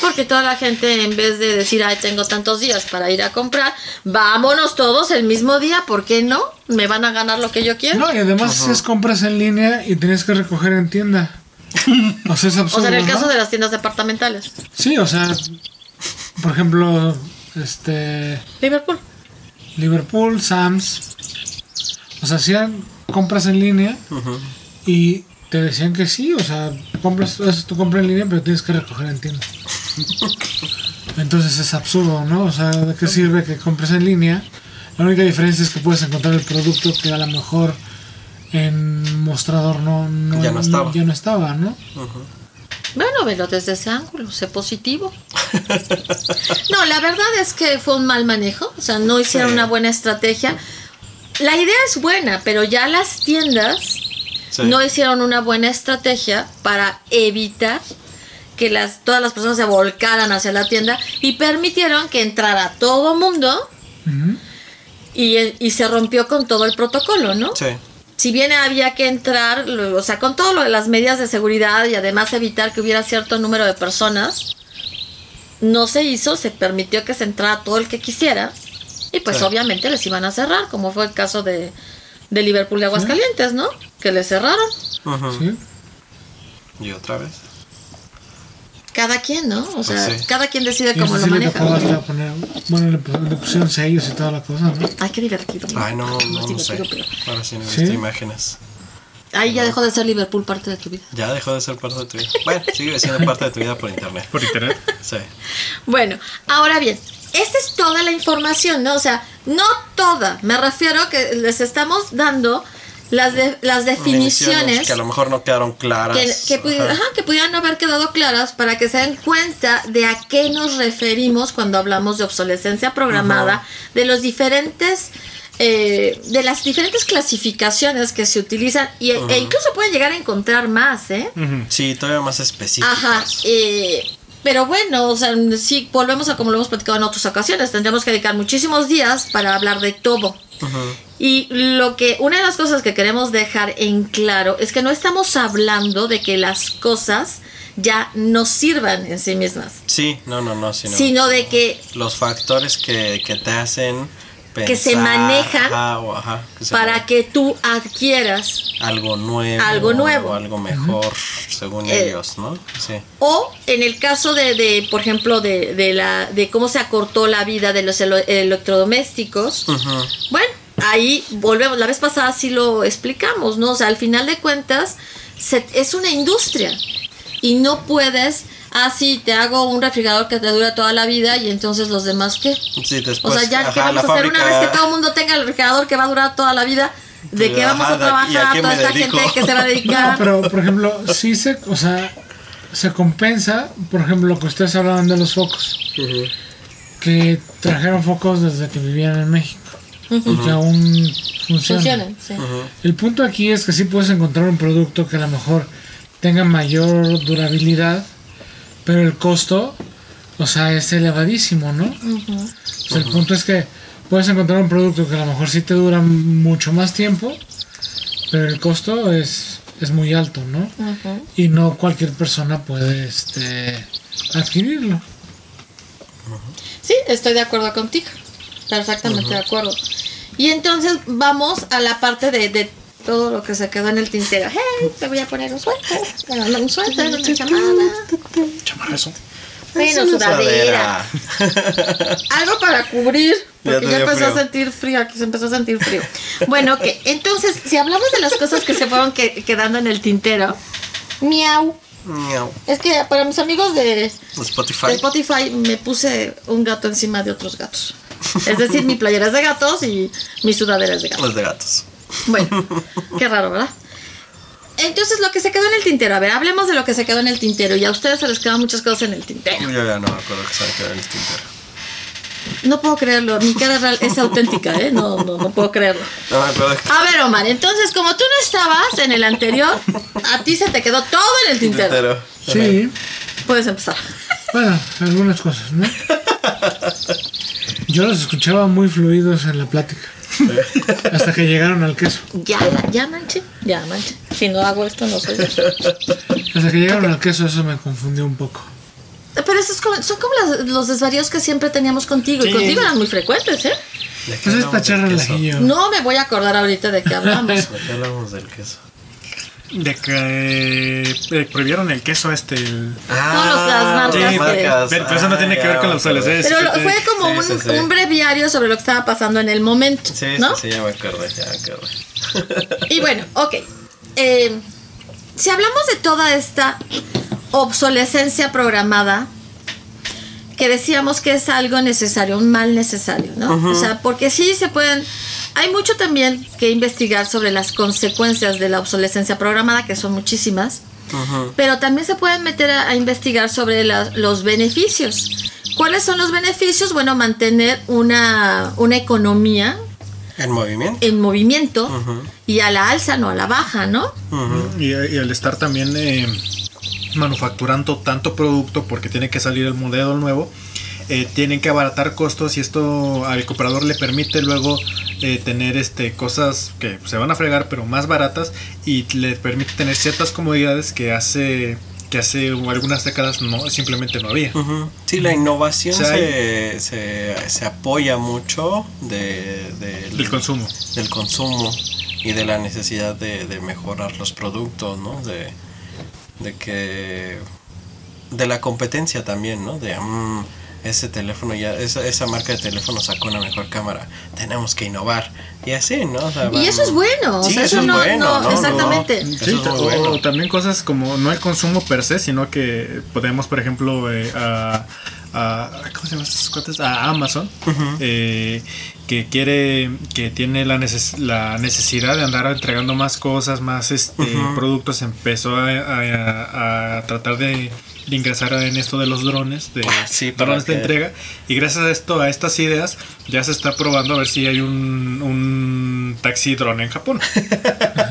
Porque toda la gente, en vez de decir, ay, tengo tantos días para ir a comprar, vámonos todos el mismo día, ¿por qué no? Me van a ganar lo que yo quiero. No, y además es compras en línea y tienes que recoger en tienda. O sea, es o absurdo. sea, en el ¿no? caso de las tiendas departamentales. Sí, o sea, por ejemplo, este Liverpool. Liverpool, Sam's. O sea, hacían compras en línea y te decían que sí, o sea, compras, haces tu compra en línea, pero tienes que recoger en tienda. (laughs) Entonces es absurdo, ¿no? O sea, ¿de qué sirve que compres en línea? La única diferencia es que puedes encontrar el producto que a lo mejor en mostrador no, no, Ya no estaba. ya no estaba, ¿no? Bueno, velo desde ese ángulo, sé positivo. (laughs) No, la verdad es que fue un mal manejo, o sea, no hicieron Sí. una buena estrategia. La idea es buena, pero ya las tiendas Sí. no hicieron una buena estrategia para evitar que las, todas las personas se volcaran hacia la tienda y permitieron que entrara todo mundo y, y se rompió con todo el protocolo, ¿no? Sí. Si bien había que entrar, lo- o sea, con todo lo de las medidas de seguridad y además evitar que hubiera cierto número de personas, no se hizo, se permitió que se entrara todo el que quisiera y pues Sí. obviamente les iban a cerrar, como fue el caso de, de Liverpool de Aguascalientes, ¿no? Que les cerraron. ¿Sí? Y otra vez. Cada quien, ¿no? O sea, Pues sí. cada quien decide cómo lo maneja. poner, bueno, le, pu- le pusieron sellos y toda la cosa, ¿no? Ay, qué divertido. Ay, no, es no, no sé. pero- Ahora sí no he ¿Sí? visto imágenes. Ahí ya dejó de ser Liverpool parte de tu vida. Ya dejó de ser parte de tu vida. Bueno, sigue siendo parte de tu vida por internet. Por internet. Sí. Bueno, ahora bien, esta es toda la información, ¿no? O sea, no toda. Me refiero a que les estamos dando las, de- las definiciones que a lo mejor no quedaron claras. que, que pudi- Ajá. ajá, que pudieran no haber quedado claras para que se den cuenta de a qué nos referimos cuando hablamos de obsolescencia programada, de los diferentes... eh, de las diferentes clasificaciones que se utilizan y, e incluso pueden llegar a encontrar más, ¿eh? Sí, todavía más específicas. Ajá, eh, pero bueno, o sea, sí, volvemos a como lo hemos platicado en otras ocasiones, tendríamos que dedicar muchísimos días para hablar de todo. Ujú. Y lo que, una de las cosas que queremos dejar en claro es que no estamos hablando de que las cosas ya no sirvan en sí mismas, Sí, no, no, no, sino, sino de que los factores que, que te hacen Que se manejan ajá, o ajá, que se para manejan. que tú adquieras algo nuevo, Algo nuevo. o algo mejor, según Eh, ellos, ¿no? Sí. O en el caso de, de, por ejemplo, de, de, la, de cómo se acortó la vida de los electrodomésticos, Ujú. Bueno, ahí volvemos. La vez pasada sí lo explicamos, ¿no? O sea, al final de cuentas, se- es una industria y no puedes ah, sí, te hago un refrigerador que te dura toda la vida y entonces los demás qué. Sí, después. o sea, ya, ¿qué ajá, vamos a hacer una vez que todo el mundo tenga el refrigerador que va a durar toda la vida? ¿De qué vamos Ajá, a ¿de- y a trabajar? qué Toda esta dedico? gente que se va a (laughs) No, dedicar. pero por ejemplo, sí se, o sea, se compensa, por ejemplo, lo que ustedes hablaban de los focos, que trajeron focos desde que vivían en México y que aún funcionan. Funcionan, sí. El punto aquí es que sí puedes encontrar un producto que a lo mejor tenga mayor durabilidad, pero el costo, o sea, es elevadísimo, ¿no? El punto es que puedes encontrar un producto que a lo mejor sí te dura mucho más tiempo, pero el costo es, es muy alto, ¿no? Y no cualquier persona puede este, adquirirlo. Sí, estoy de acuerdo contigo. Perfectamente de acuerdo. Y entonces vamos a la parte de, de todo lo que se quedó en el tintero. Hey, te voy a poner un suéter. Bueno, no, un suéter, una chamada. Chamar eso. Bueno, sudadera. (laughs) Algo para cubrir. Porque ya empezó a sentir frío. Aquí se empezó a sentir frío. Bueno, ok. Entonces, si hablamos de las cosas que se fueron que- quedando en el tintero. Miau. Miau. Es que para mis amigos de, Spotify. de Spotify me puse un gato encima de otros gatos. Es decir, mi playera es de gatos y mi sudadera es de gatos. Los de gatos. Bueno, qué raro, ¿verdad? Entonces, lo que se quedó en el tintero. A ver, hablemos de lo que se quedó en el tintero. Y a ustedes se les quedan muchas cosas en el tintero. Yo ya no me acuerdo que se me quedó en el tintero. No puedo creerlo. Mi cara real es auténtica, ¿eh? No, no, no puedo creerlo. No me acuerdo que A ver, Omar, entonces, como tú no estabas en el anterior, a ti se te quedó todo en el tintero. tintero. Sí, Puedes empezar. Bueno, algunas cosas, ¿no? Yo los escuchaba muy fluidos en la plática. Hasta que llegaron al queso. Ya, ya manche, ya manche. Si no hago esto, no soy yo. Hasta que llegaron al queso, eso me confundió un poco. Pero esos como- son como las- los desvaríos que siempre teníamos contigo. Y contigo eran muy frecuentes, ¿eh? ¿De qué Pues es para echar. No me voy a acordar ahorita de qué hablamos. ¿De qué hablamos del queso? De que eh, prohibieron el queso este. el- Todas las marcas Sí, Pero, pero eso no Ah, tiene que ver con la me acuerdo. obsolescencia. Pero lo- fue como sí, un, sí, sí. un breviario sobre lo que estaba pasando en el momento, Sí, ¿no? sí, sí, ya me acordé, ya me acordé. Y bueno, ok. Eh, si hablamos de toda esta obsolescencia programada, que decíamos que es algo necesario, un mal necesario, ¿no? O sea, porque sí se pueden... Hay mucho también que investigar sobre las consecuencias de la obsolescencia programada, que son muchísimas, pero también se pueden meter a, a investigar sobre la- los beneficios. ¿Cuáles son los beneficios? Bueno, mantener una, una economía ¿En movimiento? en movimiento y a la alza, no a la baja, ¿no? Ujú. Y, y al estar también eh, manufacturando tanto producto porque tiene que salir el modelo nuevo, eh, tienen que abaratar costos y esto al comprador le permite luego eh, tener este cosas que se van a fregar pero más baratas y le permite tener ciertas comodidades que hace que hace algunas décadas no simplemente no había. Sí, la innovación O sea, se, se, se apoya mucho de, del- del consumo. del consumo y de la necesidad de, de mejorar los productos, ¿no? De, de que de la competencia también, ¿no? De mm, ese teléfono ya esa, esa marca de teléfono sacó una mejor cámara, tenemos que innovar y así, ¿no? O sea, Y eso es bueno, o Sí, sea, eso eso es no- bueno, no, exactamente. Sí, es muy o- bueno. o también cosas como no el consumo per se, sino que podemos, por ejemplo, eh, a, a- ¿cómo se llaman estas cuentas? A Amazon, eh, que quiere, que tiene la, neces- la necesidad de andar entregando más cosas, más este productos, empezó a, a- a tratar de, de ingresar en esto de los drones, de Ah, sí, drones de entrega, y gracias a esto, a estas ideas, ya se está probando a ver si hay un, un taxi drone en Japón.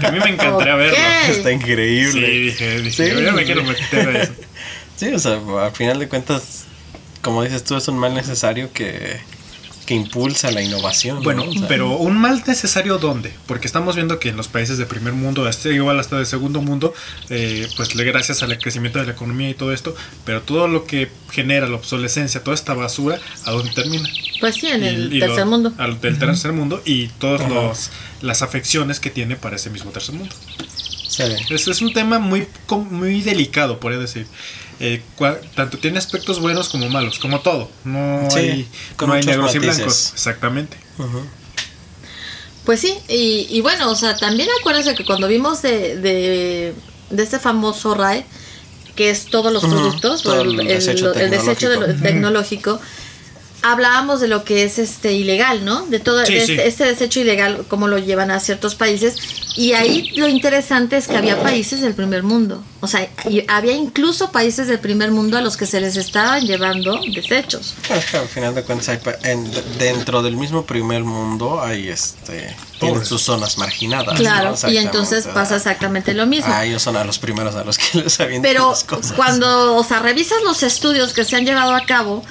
A mí me encantaría verlo. (laughs) Está Sí, increíble. dije, dije, Sí. yo ya me quiero meter a eso. (laughs) Sí, o sea, al final de cuentas, como dices tú, es un mal necesario que, que impulsa la innovación. ¿no? Bueno, O sea, pero un mal necesario ¿dónde? Porque estamos viendo que en los países de primer mundo, hasta igual hasta de segundo mundo, eh, pues gracias al crecimiento de la economía y todo esto, pero todo lo que genera la obsolescencia, toda esta basura, ¿a dónde termina? Pues sí, en el Y- y tercer lo- mundo. Al del tercer mundo y todas Ajá. los, las afecciones que tiene para ese mismo tercer mundo. sí. Es, es un tema muy, muy delicado, podría decir. Eh, cua- tanto tiene aspectos buenos como malos, como todo. No Sí, hay, no negros y blancos. Exactamente. Pues sí, y, y bueno, o sea, también acuérdense que cuando vimos de, de, de este famoso RAE, que es todos los productos, todo el desecho el desecho de lo- tecnológico. tecnológico, hablábamos de lo que es este ilegal, ¿no? De todo Sí, de sí. este, este desecho ilegal, cómo lo llevan a ciertos países. Y ahí lo interesante es que había países del primer mundo. O sea, y había incluso países del primer mundo a los que se les estaban llevando desechos. Es que al final de cuentas, hay pa- en- dentro del mismo primer mundo hay este. Tienen sus zonas marginadas. Claro, ¿no? y entonces pasa exactamente lo mismo. Ah, ellos son a los primeros a los que les avientan Pero las cosas. cuando, o sea, revisas los estudios que se han llevado a cabo,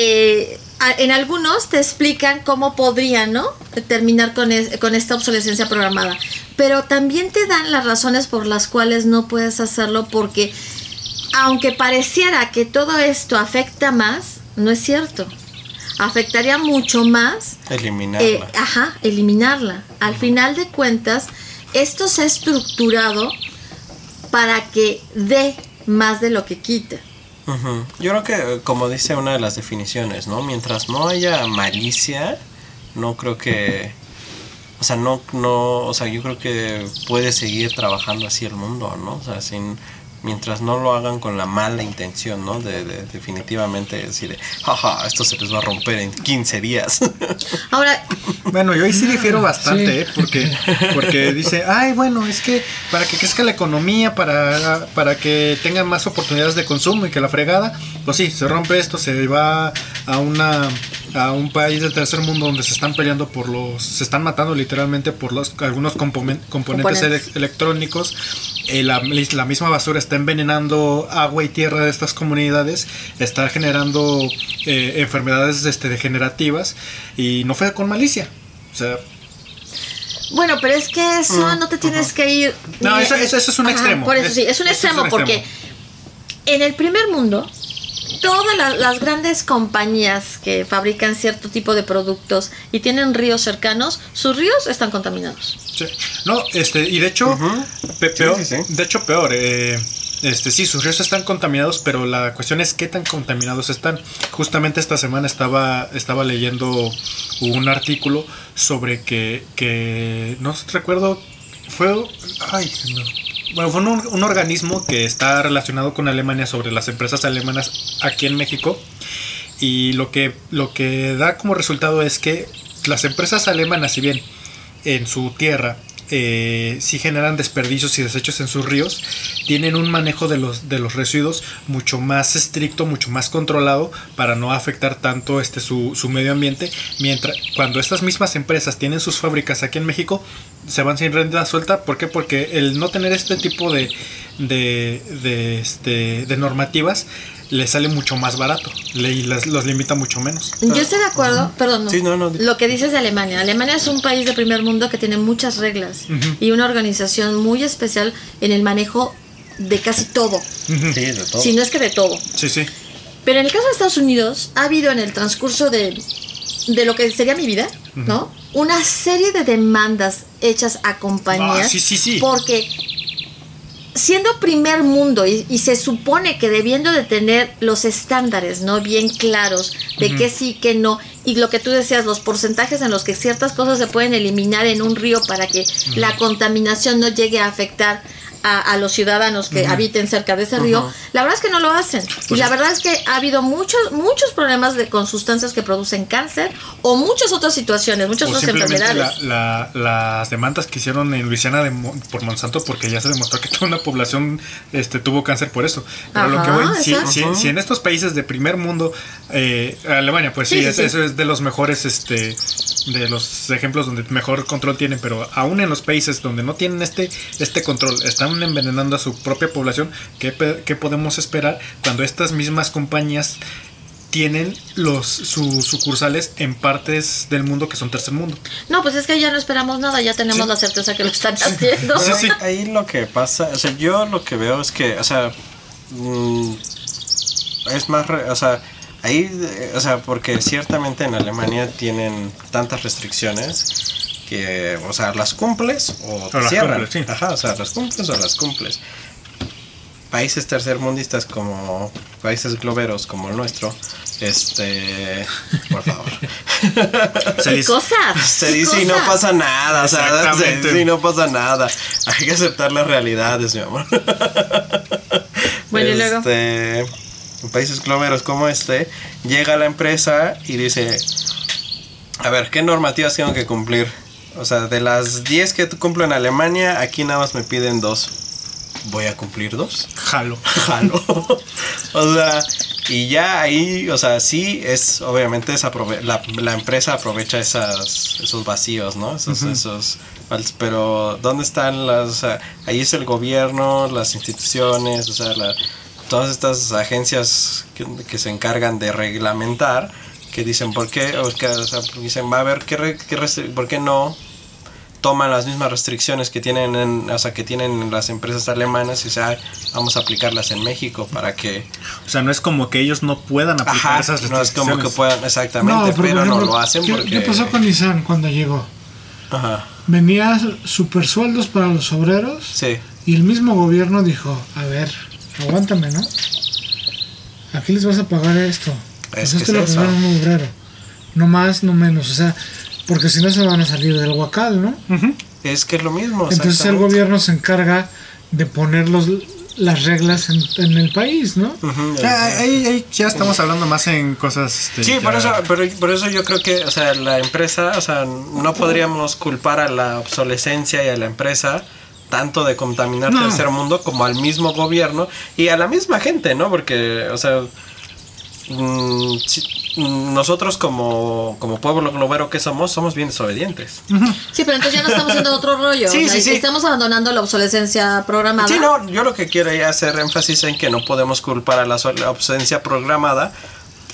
eh, en algunos te explican cómo podrían, ¿no? Terminar con, es- con esta obsolescencia programada. Pero también te dan las razones por las cuales no puedes hacerlo porque aunque pareciera que todo esto afecta más, no es cierto. Afectaría mucho más Eliminarla. eh, ajá, eliminarla. Al final de cuentas, esto se ha estructurado para que dé más de lo que quita. Ujú. Yo creo que, eh, como dice una de las definiciones, ¿no? Mientras no haya malicia, no creo que. O sea, no, no, o sea, yo creo que puede seguir trabajando así el mundo, ¿no? O sea, sin, mientras no lo hagan con la mala intención, ¿no? De, de- definitivamente decir, jaja, esto se les va a romper en 15 días. (laughs) Ahora, Bueno, yo ahí sí difiero bastante, Sí. ¿eh? porque, porque dice, ay, bueno, es que para que crezca la economía, para, para que tengan más oportunidades de consumo y que la fregada, pues sí, se rompe esto, se va a una a un país del tercer mundo donde se están peleando por los, se están matando literalmente por los algunos componen- componentes Componentes. ele- electrónicos. Eh, la, la misma basura está envenenando agua y tierra de estas comunidades, está generando eh, enfermedades este, degenerativas y no fue con malicia. O sea, bueno, pero es que eso no te tienes que ir. No, eso- eso- eso es un Ajá, extremo. Por eso Es- sí, es un es extremo, porque extremo. en el primer mundo, todas la- las grandes compañías que fabrican cierto tipo de productos y tienen ríos cercanos, sus ríos están contaminados. Sí. No, este, y de hecho, Ujú. pe- Sí, peor, sí, sí. de hecho peor, eh, este, sí, sus ríos están contaminados, pero la cuestión es qué tan contaminados están. Justamente esta semana estaba, estaba leyendo un artículo sobre que, que no recuerdo, fue, ay, no. Bueno, fue un, un organismo que está relacionado con Alemania sobre las empresas alemanas aquí en México. Y lo que, lo que da como resultado es que las empresas alemanas, si bien en su tierra eh, sí generan desperdicios y desechos en sus ríos, tienen un manejo de los, de los residuos mucho más estricto, mucho más controlado para no afectar tanto este su, su medio ambiente, mientras cuando estas mismas empresas tienen sus fábricas aquí en México, se van sin renta suelta, ¿por qué? Porque el no tener este tipo de, de, de, este, de normativas le sale mucho más barato le, y las- los limita mucho menos. Yo estoy de acuerdo, perdón, no. Sí, no, no. lo que dices de Alemania. Alemania es un país de primer mundo que tiene muchas reglas y una organización muy especial en el manejo de casi todo, Sí, de todo. si no es que de todo. Sí, sí. Pero en el caso de Estados Unidos, ha habido en el transcurso de, de lo que sería mi vida, ¿no? Una serie de demandas hechas a compañías. Ah, sí, sí, sí. Porque siendo primer mundo y, y se supone que debiendo de tener los estándares, ¿no? Bien claros de qué sí, qué no. Y lo que tú decías, los porcentajes en los que ciertas cosas se pueden eliminar en un río para que la contaminación no llegue a afectar a, a los ciudadanos que habiten cerca de ese río, la verdad es que no lo hacen. y la verdad es que ha habido muchos, muchos problemas de, con sustancias que producen cáncer o muchas otras situaciones, muchas o otras enfermedades. la- la- las demandas que hicieron en Luisiana de por Monsanto porque ya se demostró que (laughs) toda una población este, tuvo cáncer por eso. Pero lo que voy, si, si- si en estos países de primer mundo, eh, Alemania, pues sí, Sí, sí, es- sí. eso es de los mejores, este, de los ejemplos donde mejor control tienen, pero aún en los países donde no tienen este, este control, están envenenando a su propia población, ¿qué, qué podemos esperar cuando estas mismas compañías tienen los sus sucursales en partes del mundo que son tercer mundo? No, pues es que ya no esperamos nada, ya tenemos Sí. la certeza que lo están haciendo. Sí, sí. Ahí lo que pasa, o sea, yo lo que veo es que, o sea, mm, es más, re- o sea, ahí, eh, o sea, porque ciertamente en Alemania tienen tantas restricciones que, o sea, las cumples o te O cierran. cumples, sí. Ajá, o sea, las cumples o las cumples. Países tercermundistas como países globeros como el nuestro, este, por favor. (laughs) Se ¿Qué dice- cosas? (laughs) Se ¿Qué dice y no pasa nada, o sea, se dice y no pasa nada. Hay que aceptar las realidades, mi amor. Bueno, y luego. Países globeros como este, llega la empresa y dice, a ver, ¿qué normativas tengo que cumplir? O sea, de las 10 que cumplo en Alemania, aquí nada más me piden dos. ¿Voy a cumplir dos? Jalo. (laughs) Jalo. o sea, y ya ahí, o sea, sí es, obviamente, es la, la empresa aprovecha esas, esos vacíos, ¿no? Esos, esos, fals- pero ¿dónde están las, o sea, ahí es el gobierno, las instituciones, o sea, la- todas estas agencias que, que se encargan de reglamentar, que dicen, ¿por qué? O, que, o sea, dicen, va a ver, ¿qué, qué ¿por qué no? toman las mismas restricciones que tienen en, o sea, que tienen las empresas alemanas y dice, "Ay, vamos a aplicarlas en México para que O sea, no es como que ellos no puedan aplicar ajá, esas no es como que restricciones. puedan exactamente, pero, no ejemplo, lo hacen ¿qué, porque qué pasó con Nissan cuando llegó? ajá, Venía super sueldos para los obreros sí, y el mismo gobierno dijo, a ver, aguántame, ¿no? Aquí les vas a pagar esto. Pues Es que esto es lo eso. un obrero. No más, no menos. O sea, porque si no se van a salir del huacal, ¿no? es que es lo mismo. Entonces el gobierno se encarga de poner los, las reglas en, en el país, ¿no? Ya, ahí, ahí ya estamos hablando más en cosas. Este, Sí, ya- por eso, pero por eso yo creo que, o sea, la empresa, o sea, no podríamos culpar a la obsolescencia y a la empresa tanto de contaminar No. tercer mundo como al mismo gobierno y a la misma gente, ¿no? Porque, o sea, mm, si- mm, nosotros como, como pueblo globero que somos, somos bien desobedientes. Sí, pero entonces ya no estamos haciendo otro rollo. Sí, o sea, sí, sí. Estamos abandonando la obsolescencia programada. Sí, no, yo lo que quiero ya hacer énfasis en que no podemos culpar a la, so- la obsolescencia programada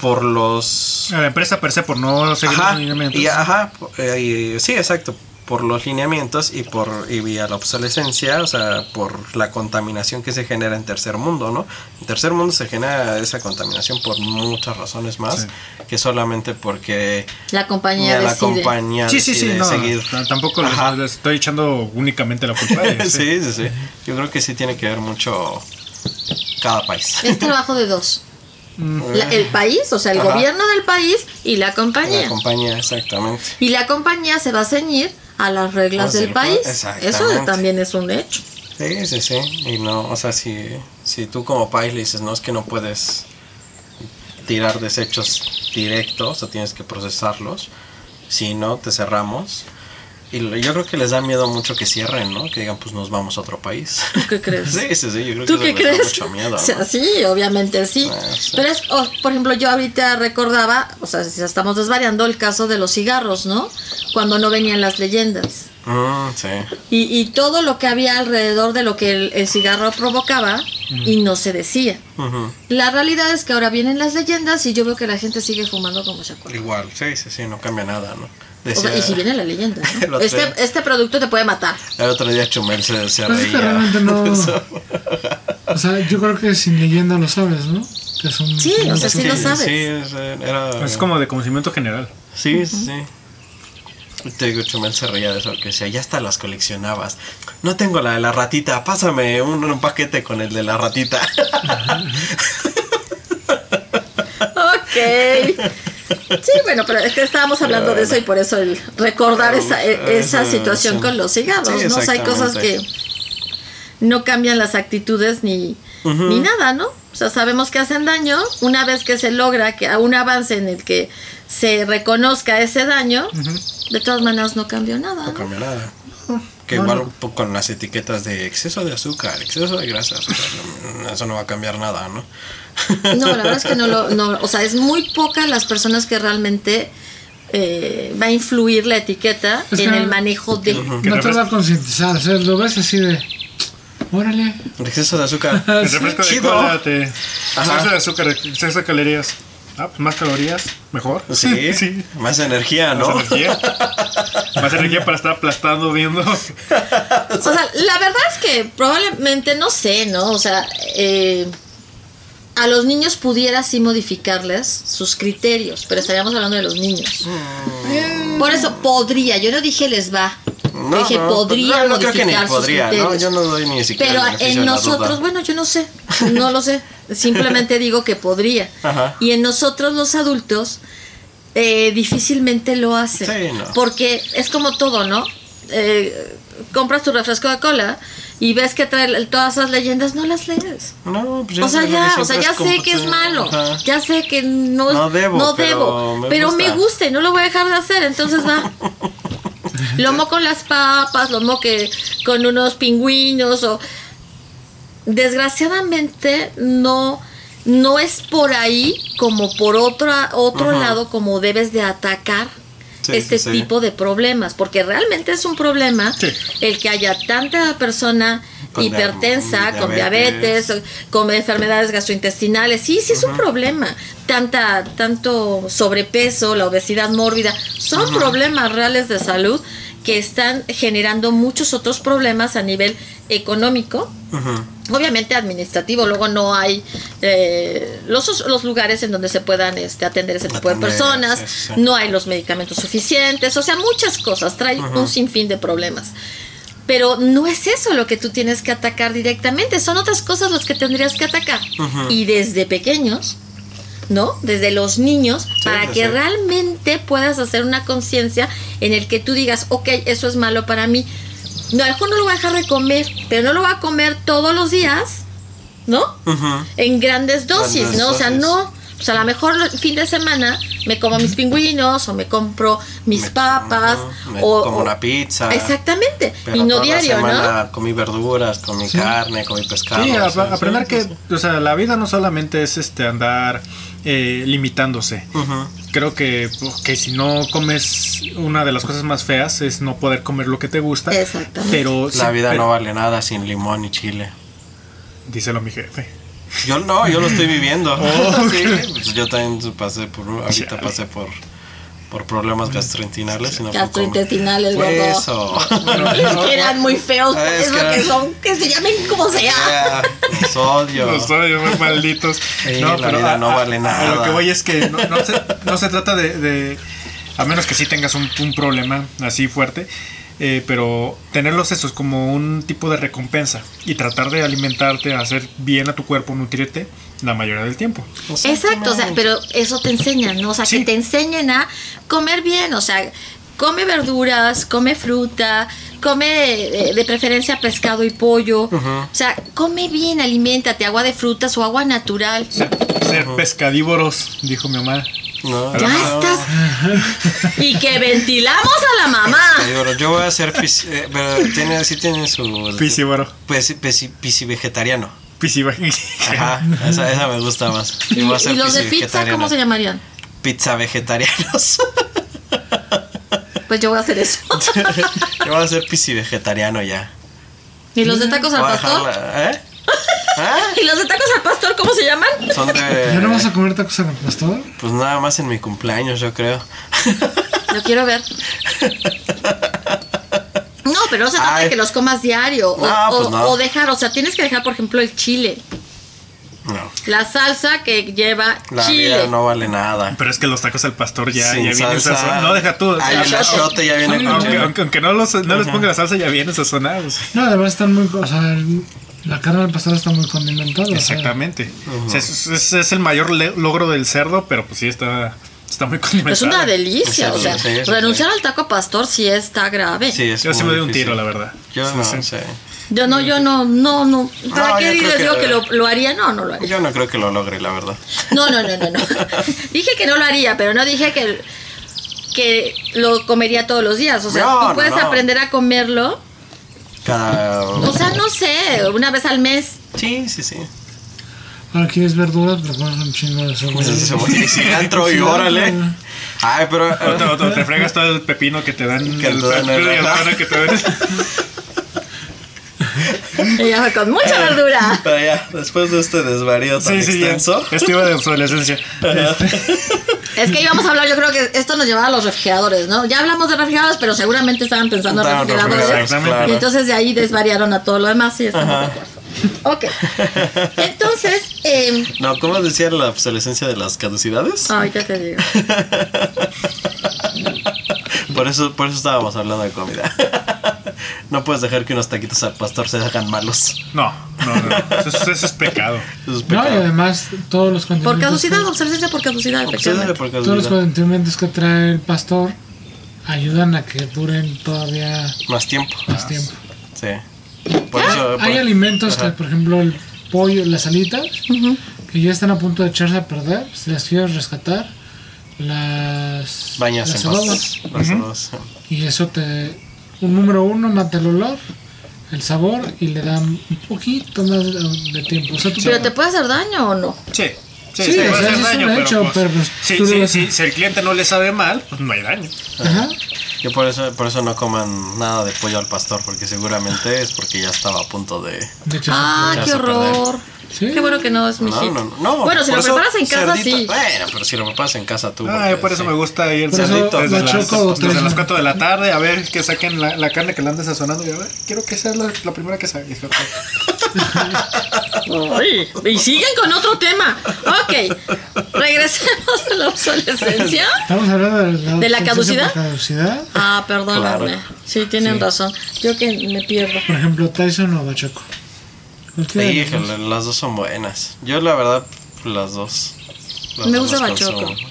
por los A la empresa per se por no seguir Ajá, y, ajá, eh, y- sí, exacto, por los lineamientos y por y a la obsolescencia, o sea, por la contaminación que se genera en tercer mundo, ¿no? En tercer mundo se genera esa contaminación por muchas razones más Sí. que solamente porque La compañía la decide. compañía Sí, sí, sí, no, seguir. tampoco les, estoy echando únicamente la culpa ellos. (laughs) sí, sí, sí. Yo creo que sí tiene que ver mucho cada país. Es trabajo de dos. La- el país, o sea, el Ajá. gobierno del país y la compañía. La compañía, exactamente. y la compañía se va a ceñir a las reglas del país. Eso también es un hecho. Sí, sí, sí. Y no, o sea, si, si tú como país le dices, no, es que no puedes tirar desechos directos o tienes que procesarlos, si no, te cerramos. Y lo- yo creo que les da miedo mucho que cierren, ¿no? Que digan, pues nos vamos a otro país. ¿Tú qué crees? (laughs) sí, sí, sí, yo creo ¿Tú que qué eso les da crees? mucho miedo. O sea, ¿no? sí, obviamente sí. Ah, sí. Pero es, oh, por ejemplo, yo ahorita recordaba, o sea, si estamos desvariando el caso de los cigarros, ¿no? Cuando no venían las leyendas. Mm, sí. Y, y todo lo que había alrededor de lo que el, el cigarro provocaba y no se decía. La realidad es que ahora vienen las leyendas y yo veo que la gente sigue fumando como se acuerda. Igual, sí, sí, sí, no cambia nada, ¿no? O sea, y si viene la leyenda, (laughs) Este, día. este producto te puede matar. El otro día Chumel se, se Pues es que reía. realmente no-. (laughs) O sea, yo creo que sin leyenda lo sabes, ¿no? Que es un, Sí, o sea, sí lo sabes. Sí, es, era... Es como de conocimiento general. Sí, sí, sí. Te digo, Chumel se reía de eso, que decía, ya hasta las coleccionabas. No tengo la de la ratita, pásame un, un paquete con el de la ratita. (laughs) Ok. Sí, bueno, pero es que estábamos hablando de eso y por eso el recordar esa, e- esa situación con los cigarros, Sí, ¿no? O sea, hay cosas que no cambian las actitudes ni, ni nada, ¿no? O sea, sabemos que hacen daño. Una vez que se logra que a un avance en el que se reconozca ese daño, de todas maneras no cambió nada. No ¿no? cambia nada. Que No, igual con las etiquetas de exceso de azúcar, exceso de grasas, o sea, no- eso no va a cambiar nada, ¿no? No, la verdad es que no lo, no, o sea, es muy poca las personas que realmente eh, va a influir la etiqueta Es en que- el manejo de. Que No te va a concientizar, o sea, lo ves así de. Órale. El exceso de azúcar. (laughs) El refresco de Chido. cola te. Ajá. Exceso de azúcar, exceso de calorías. Ah, pues más calorías, mejor. Sí, sí. más energía, ¿no? Más energía. Más energía para estar aplastando, viendo. (laughs) O sea, la verdad es que probablemente, no sé, ¿no? O sea, eh, a los niños pudiera sí modificarles sus criterios, pero estaríamos hablando de los niños. Por eso podría, yo no dije les va. No, dije no, podría no, no creo que ni modificar sus podría, ¿no? criterios. Yo no doy ni siquiera Pero el en nosotros, bueno, yo no sé, no lo sé. Simplemente digo que podría. Ajá. Y en nosotros los adultos eh, difícilmente lo hacen. Sí, no. Porque es como todo, ¿no? Eh, compras tu refresco de cola y ves que trae todas esas leyendas, no las lees. No, pues O sea, ya, o sea, ya sé que es compu- malo, Ajá. ya sé que no, No debo, no pero me pero gusta. me gusta y no lo voy a dejar de hacer, entonces va. (laughs) Lomo con las papas, lomo que con unos pingüinos o desgraciadamente no no es por ahí como por otro otro Ajá. lado como debes de atacar Sí, este sí, tipo de problemas, porque realmente es un problema el que haya tanta persona Con hipertensa, diam- con diabetes. diabetes, con enfermedades gastrointestinales. Sí, sí es un problema. Tanta, tanto sobrepeso, la obesidad mórbida, son problemas reales de salud que están generando muchos otros problemas a nivel económico, obviamente administrativo, luego no hay eh, los, los lugares en donde se puedan este, atender ese tipo de personas, no hay los medicamentos suficientes, o sea, muchas cosas, trae un sinfín de problemas. Pero no es eso lo que tú tienes que atacar directamente, son otras cosas las que tendrías que atacar. Y desde pequeños, ¿no? Desde los niños, para que sí. realmente puedas hacer una conciencia en el que tú digas, ok, eso es malo para mí. No, a lo mejor no lo voy a dejar de comer, pero no lo voy a comer todos los días, ¿no? En grandes dosis, Grandes ¿no? O sea, no. Pues a lo mejor el fin de semana me como mis pingüinos o me compro mis Me- papas ujú, me o como una pizza. Exactamente. Pero y no toda la diario, ¿no? semana comí verduras, comí carne, comí pescado. Sí, a- sí, aprender sí, que, sí. o sea, la vida no solamente es este andar eh, limitándose. Creo que, que si no comes una de las cosas más feas es no poder comer lo que te gusta. Exactamente. Pero La vida pero- no vale nada sin limón y chile. Díselo a mi jefe. Yo no, yo lo estoy viviendo. (laughs) Oh, Sí, pues yo también pasé por, ahorita Chale. pasé por, por problemas gastrointestinales. no puedo Gastrointestinales, comer. gordo. Eso. (laughs) Es que eran muy feos, Ah, es eso que son, que se llamen como sea. Ah, Los odio. Los odio, muy malditos. Sí, la vida no vale A nada. lo que voy es que no, no se, no se trata de, de- A menos que sí tengas un, un problema así fuerte. eh, pero tenerlos esos como un tipo de recompensa y tratar de alimentarte, hacer bien a tu cuerpo, nutrirte la mayoría del tiempo. Exacto, o sea, pero eso te enseñan, ¿no? O sea, Sí. que te enseñen a comer bien, o sea, come verduras, come fruta, come de preferencia pescado y pollo, o sea, come bien, aliméntate, agua de frutas o agua natural. Ser, ser pescadívoros, dijo mi mamá. No, Ya no. estás. Y que ventilamos a la mamá. Yo voy a ser pis- eh, pero tiene, sí tiene su Piscívoro. pues, pisi, pisi vegetariano. Pisciva- (laughs) Ajá, esa, esa me gusta más. Y, los de pisi pizza, ¿cómo se llamarían? Pizza vegetarianos. Pues yo voy a hacer eso. (laughs) yo voy a ser pisi vegetariano ya. ¿Y los de tacos al pastor? dejarla- ¿Eh? ¿Ah? (laughs) ¿Y los de tacos al pastor cómo se llaman? Son ¿Ya no vas de a comer tacos al pastor? pues nada más en mi cumpleaños, yo creo. Lo quiero ver. No, pero no se trata Ay. de que los comas diario o, pues o- no. o dejar, o sea, tienes que dejar, por ejemplo, el chile, No. la salsa que lleva La chile. vida no vale nada. Pero es que los tacos al pastor ya, Sin ya vienen salsa. sazonados. No, deja tú. Ay, el achote ya viene con aunque, chile. aunque, aunque no, los, no les ponga la salsa, ya vienen sazonados. No, además están muy. O sea, el- la carne del pastor está muy condimentada. o sea, Exactamente. O sea, es, es- es el mayor le- logro del cerdo, pero pues sí está, está muy condimentado. Es una delicia, Sí, o sea, sí, sí, sí. renunciar al taco pastor sí está grave. Sí, es Yo sí me doy un tiro, la verdad. Yo no sí. sé. Yo no, yo no, no, no. ¿Para No, qué yo les que- digo que lo, lo haría? No, no lo haría. Yo no creo que lo logre, la verdad. No, no, no, no, no. (laughs) dije que no lo haría, pero no dije que, que lo comería todos los días. O sea, No, tú no, puedes no. aprender a comerlo. Cada. O sea, no sé, una vez al mes. Sí, sí, sí. Ahora quieres verduras, pero pones un chingo de Pues cebolla. ese cebolla y cilantro y órale. Ay, pero. O te, o te- te fregas todo el pepino que te dan. Que el te dan el- pepino y el banano que te dan. (laughs) Y ya fue con mucha verdura. Pero ya, después de este desvarío tan Sí, sí, ya. extenso. De obsolescencia. Es que íbamos a hablar, yo creo que esto nos llevaba a los refrigeradores, ¿no? Ya hablamos de refrigeradores, pero seguramente estaban pensando en refrigeradores. claro. Y entonces de ahí desvariaron a todo lo demás y estamos de acuerdo. Ok. Entonces, eh, No, ¿cómo decía la obsolescencia de las caducidades? ahorita te digo. (laughs) Por eso, por eso estábamos hablando de comida. (laughs) No puedes dejar que unos taquitos al pastor se hagan malos. No, no, no. Eso, es- eso es pecado. Eso es No, y pecado. además todos los condimentos. Por caducidad, que- obsolescencia por caducidad, efectivamente. por Todos los caducidad. condimentos que trae el pastor ayudan a que duren todavía Más tiempo. más tiempo. Sí. Por eso, Hay alimentos que, por ejemplo, el pollo, las alitas, que ya están a punto de echarse a perder. Si las quieres rescatar, las, Bañas las en. Y eso te. Un número uno mata el olor, el sabor y le da un poquito más de, tiempo. O sea, tú Pero te puede hacer daño o no. Sí. Sí, Sí, sí, o puede sea, hacer sí es daño, un pero, hecho, pues, pero, pues, sí, tú lo sí, ves- sí, si el cliente no le sabe mal, pues no hay daño. Ajá. Yo por eso, por eso no coman nada de pollo al pastor, porque seguramente es porque ya estaba a punto de... De hecho, Ah, qué horror. Sí. Qué bueno que no es mi No, hit. no, no. Bueno, si lo preparas en casa, cerdito- sí. Bueno, pero si lo preparas en casa tú. Porque por eso sí. me gusta ir el cerdito desde, las, desde tres- las 4 de la tarde a ver que saquen la, la carne que la andes sazonando y a ver, quiero que sea la, la primera que saque. (laughs) Ay, y siguen con otro tema. Ok, regresemos a la obsolescencia. Estamos hablando de la, ¿De la caducidad? Ah, perdóname. Claro. Sí, tienen Sí. razón. Yo que me pierdo. Por ejemplo, Tyson o Bachoco. Sí, las dos son buenas. Yo la verdad, las dos. las Me gusta Bachoco. consumo.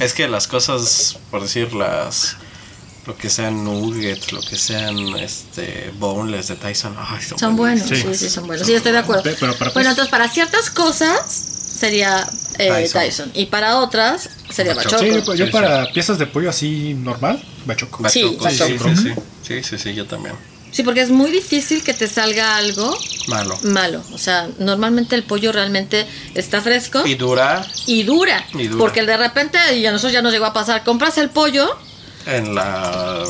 Es que las cosas, por decir las... Lo que sean nuggets, lo que sean este boneless de Tyson. Ay, son, Son buenos, sí, Sí. sí, son buenos. Sí, estoy de acuerdo. Pe- pero para Bueno, pues- entonces para ciertas cosas sería eh, Tyson. Tyson. Y para otras sería Bachoco. Bachoco. Sí, yo Sí, para piezas de pollo así normal, bachoco. Sí, Bachoco, sí, Bachoco. sí, sí, sí, sí, sí, yo también. Sí, porque es muy difícil que te salga algo Malo. malo. O sea, normalmente el pollo realmente está fresco Y dura y dura. Y dura. Porque de repente, y a nosotros ya nos llegó a pasar, compras el pollo en la...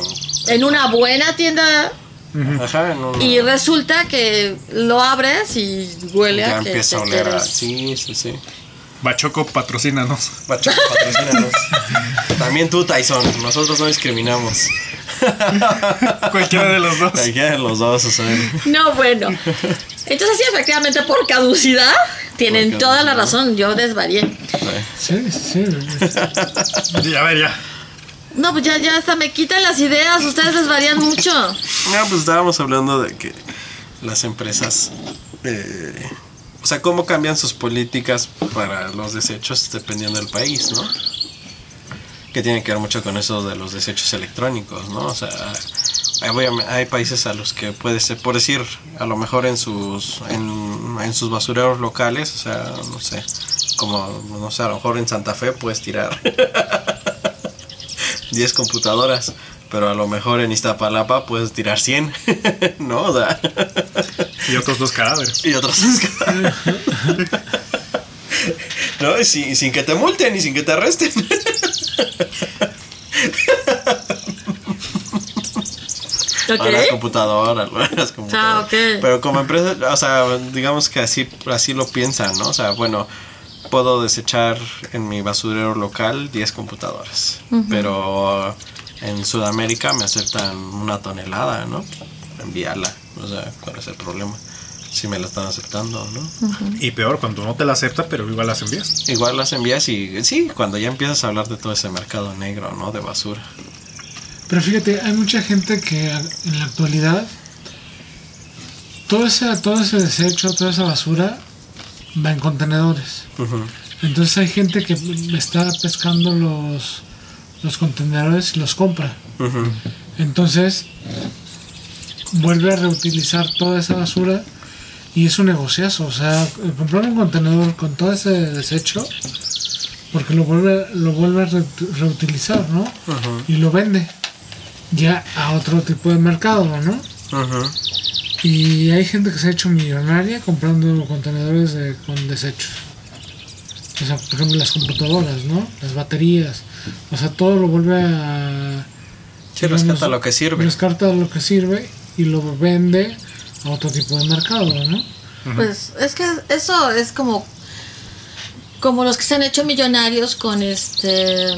en una buena tienda Ajá, en un... y resulta que lo abres y huele ya a que empieza a oler a... Sí, sí, sí. Bachoco, patrocínanos. Bachoco, patrocínanos. (laughs) También tú, Tyson. Nosotros no discriminamos. (laughs) Cualquiera de los dos. Cualquiera de los dos, o sea... No, bueno. Entonces sí, efectivamente, por caducidad, tienen Por toda la razón. Yo desvarié. Sí, sí. A ver, ya. No, pues ya, ya hasta me quitan las ideas. Ustedes desvarían mucho. (laughs) No, pues estábamos hablando de que las empresas, eh, o sea, cómo cambian sus políticas para los desechos dependiendo del país, ¿no? Que tiene que ver mucho con eso de los desechos electrónicos, ¿no? O sea, hay países a los que puede ser, por decir, a lo mejor en sus, en, en sus basureros locales, o sea, no sé, como, no sé, a lo mejor en Santa Fe puedes tirar (laughs) 10 computadoras, pero a lo mejor en Iztapalapa puedes tirar 100, (laughs) ¿no? O sea, Y otros dos cadáveres. (laughs) y otros. (laughs) no, y sin, sin que te multen y sin que te arresten. ¿Ok? A las computadoras, a las computadoras. Ah, ok. Pero como empresa, o sea, digamos que así, así lo piensan, ¿no? O sea, bueno, puedo desechar en mi basurero local 10 computadoras, pero en Sudamérica me aceptan una tonelada, ¿no? Enviarla, o sea, ¿cuál es el problema? Si me la están aceptando, ¿no? Y peor, cuando no te la acepta, pero igual las envías. Igual las envías y sí, cuando ya empiezas a hablar de todo ese mercado negro, ¿no? De basura. Pero fíjate, hay mucha gente que en la actualidad todo ese, todo ese desecho, toda esa basura va en contenedores. Entonces hay gente que está pescando los, los contenedores y los compra. Entonces vuelve a reutilizar toda esa basura y es un negociazo. O sea, comprar un contenedor con todo ese desecho porque lo vuelve, lo vuelve a re- reutilizar, ¿no? Y lo vende ya a otro tipo de mercado, ¿no? Y hay gente que se ha hecho millonaria comprando contenedores de- con desechos. O sea, por ejemplo, las computadoras, ¿no? Las baterías. O sea, todo lo vuelve a... Sí, digamos, rescata lo que sirve. Rescata lo que sirve y lo vende a otro tipo de mercado, ¿no? Pues es que eso es como como los que se han hecho millonarios con este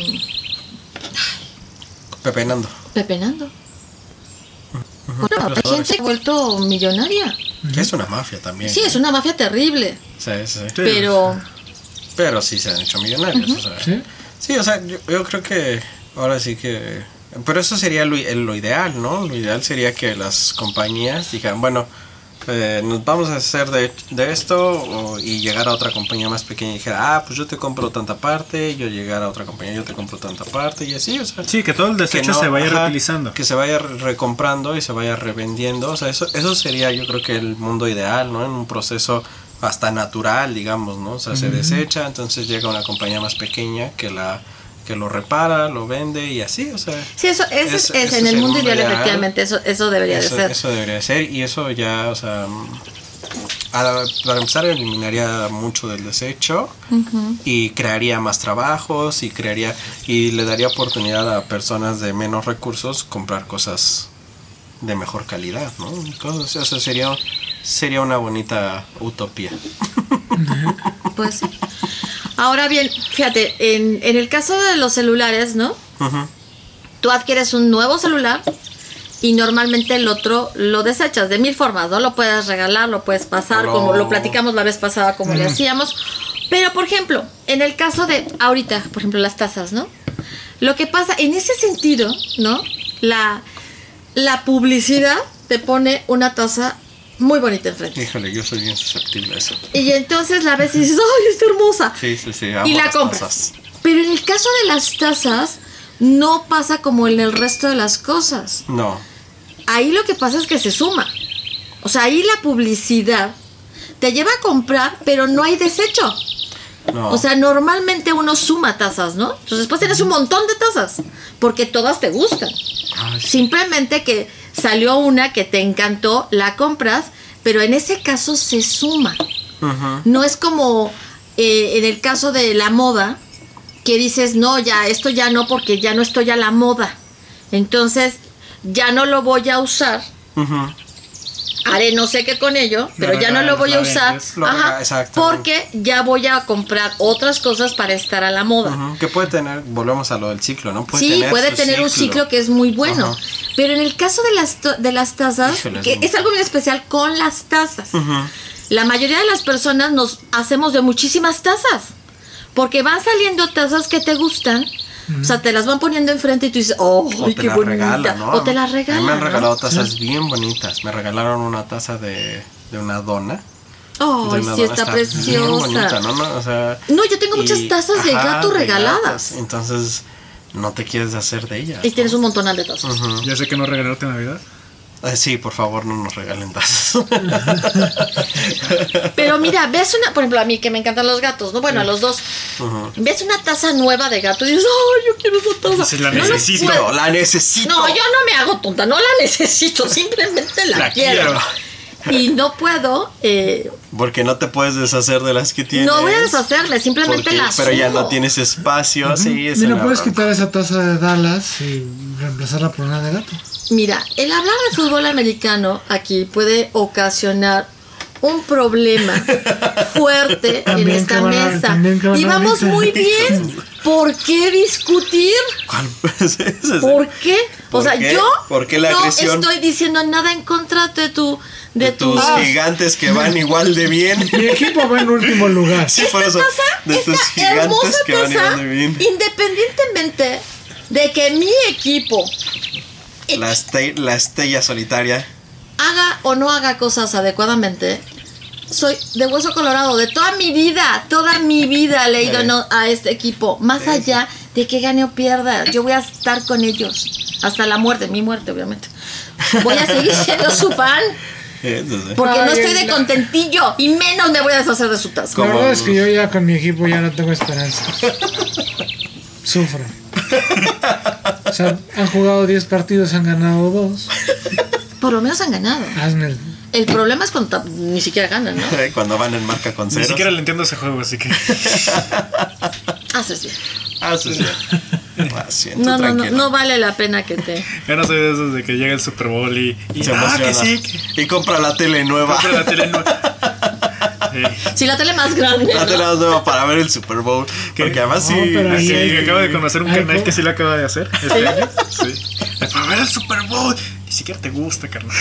Pepenando. pepenando. Bueno, Los hay gente que ha vuelto millonaria. Que es una mafia también. Sí, es una mafia terrible, Sí, sí. pero Pero sí se han hecho millonarios. o sea. ¿Sí? Sí, o sea, yo, yo creo que ahora sí que... Pero eso sería lo, i- lo ideal, ¿no? Lo ideal sería que las compañías digan, bueno, eh, nos vamos a hacer de, de esto o- y llegar a otra compañía más pequeña y dijera, ah, pues yo te compro tanta parte, yo llegar a otra compañía, yo te compro tanta parte y así, o sea. Sí, que todo el desecho no- se vaya ajá, reutilizando. Que se vaya re- recomprando y se vaya revendiendo. O sea, eso, eso sería yo creo que el mundo ideal, ¿no? En un proceso hasta natural, digamos, ¿no? O sea, se desecha, entonces llega una compañía más pequeña que la que lo repara, lo vende y así, o sea. Sí, eso, es, Eso- es en el mundo ideal, efectivamente, eso, eso debería Eso, de ser. eso debería ser y eso ya, o sea, a- para empezar eliminaría mucho del desecho y crearía más trabajos y crearía y le daría oportunidad a personas de menos recursos comprar cosas de mejor calidad, ¿no? Cosas, eso sería sería una bonita utopía. (laughs) Pues sí. Ahora bien, fíjate, en, en el caso de los celulares, ¿no? Ujú. Tú adquieres un nuevo celular y normalmente el otro lo desechas de mil formas, ¿no? Lo puedes regalar, lo puedes pasar, como lo platicamos la vez pasada, como le hacíamos. Pero, por ejemplo, en el caso de ahorita, por ejemplo, las tazas, ¿no? Lo que pasa, en ese sentido, ¿no? La, la publicidad te pone una taza muy bonita enfrente. Híjole, yo soy bien susceptible a eso. Y entonces la ves y dices, ¡ay, está hermosa! Sí, sí, sí. amo y la las compras. tazas. Pero en el caso de las tazas, no pasa como en el resto de las cosas. No. Ahí lo que pasa es que se suma. O sea, ahí la publicidad te lleva a comprar, pero no hay desecho. No. O sea, normalmente uno suma tazas, ¿no? Entonces después tienes un montón de tazas, porque todas te gustan. Ay, sí. Simplemente que salió una que te encantó, la compras, pero en ese caso se suma. No es como eh, en el caso de la moda, que dices, no, ya, esto ya no, porque ya no estoy a la moda. Entonces, ya no lo voy a usar. Ujú. Haré no sé qué con ello, Lo pero ya no lo voy a usar. vendes. Ajá, porque ya voy a comprar otras cosas para estar a la moda. Que puede tener, volvemos a lo del ciclo, ¿no? Puede sí, tener puede tener un ciclo que es muy bueno. Pero en el caso de las, de las tazas, Híjole, que es muy- es algo muy especial con las tazas. Ujú. La mayoría de las personas nos hacemos de muchísimas tazas. Porque van saliendo tazas que te gustan. O sea, te las van poniendo enfrente y tú dices, oh, O ay, te qué bonita. regalan, ¿no? O te las A mí me han ¿no? regalado tazas bien bonitas. Me regalaron una taza de, de una dona. Una sí, está, preciosa. bonita, ¿no? No, o sea, No, yo tengo muchas tazas de ajá, gato de regaladas. Entonces, no te quieres deshacer de ellas. Y tienes ¿no? un montón de tazas. Ya sé que no regalarte Navidad. Eh, sí, por favor, no nos regalen tazas. (laughs) Pero mira, ves una, por ejemplo, a mí que me encantan los gatos, ¿no? Bueno, a los dos. Ves una taza nueva de gato y dices, ¡ay, yo quiero esa taza! Dices, la No lo necesito. puedo. la necesito. No, yo no me hago tonta, no la necesito, simplemente la, La quiero. quiero. Y no puedo, eh, Porque no te puedes deshacer de las que tienes. no voy a deshacerme, simplemente Porque- las Pero ya no tienes espacio, es no la puedes bronca. quitar esa taza de Dallas y reemplazarla por una de gato. Mira, el hablar de fútbol americano aquí puede ocasionar un problema fuerte en esta mesa. Y vamos muy bien. ¿Por qué discutir? Es (laughs) ¿Por qué? O ¿Por sea, qué? yo ¿Por qué la no agresión? estoy diciendo nada en contra de tu de, de tu tus gigantes que van igual de bien. (laughs) Mi equipo va en último lugar. Sí, por eso. taza, De tus esta gigantes hermosa que van taza, igual de bien. independientemente de que mi equipo La, este- la estrella solitaria. haga o no haga cosas adecuadamente, soy de hueso colorado de toda mi vida, toda mi vida le he ido no- a este equipo, más Sí, allá de que gane o pierda, yo voy a estar con ellos hasta la muerte, mi muerte obviamente. Voy a seguir siendo su fan (laughs) porque no estoy de contentillo y menos me voy a deshacer de su taza. La verdad es que yo ya con mi equipo ya no tengo esperanza. (laughs) Sufro. (laughs) O sea, han jugado 10 partidos, han ganado 2. Por lo menos han ganado. Hazme el- El problema es cuando ni siquiera ganan, ¿no? (laughs) Cuando van en marca con Ni ceros. siquiera le entiendo ese juego, así que. (laughs) Haces bien. Ah, sí, tú (laughs) No, no, no, no vale la pena que te... Ya no soy de esos de que llega el Super Bowl y. y Se ah, que sí, que. Y compra la tele nueva. compra la tele nueva. Sí. Si la tele más grande, La ¿no? tele nueva para ver el Super Bowl. Porque además sí. No, pero ahí Sí, hay- que acabo de conocer un hay canal que sí lo acaba de hacer este año. Sí. Para ver el Super Bowl. Ni siquiera te gusta, carnal.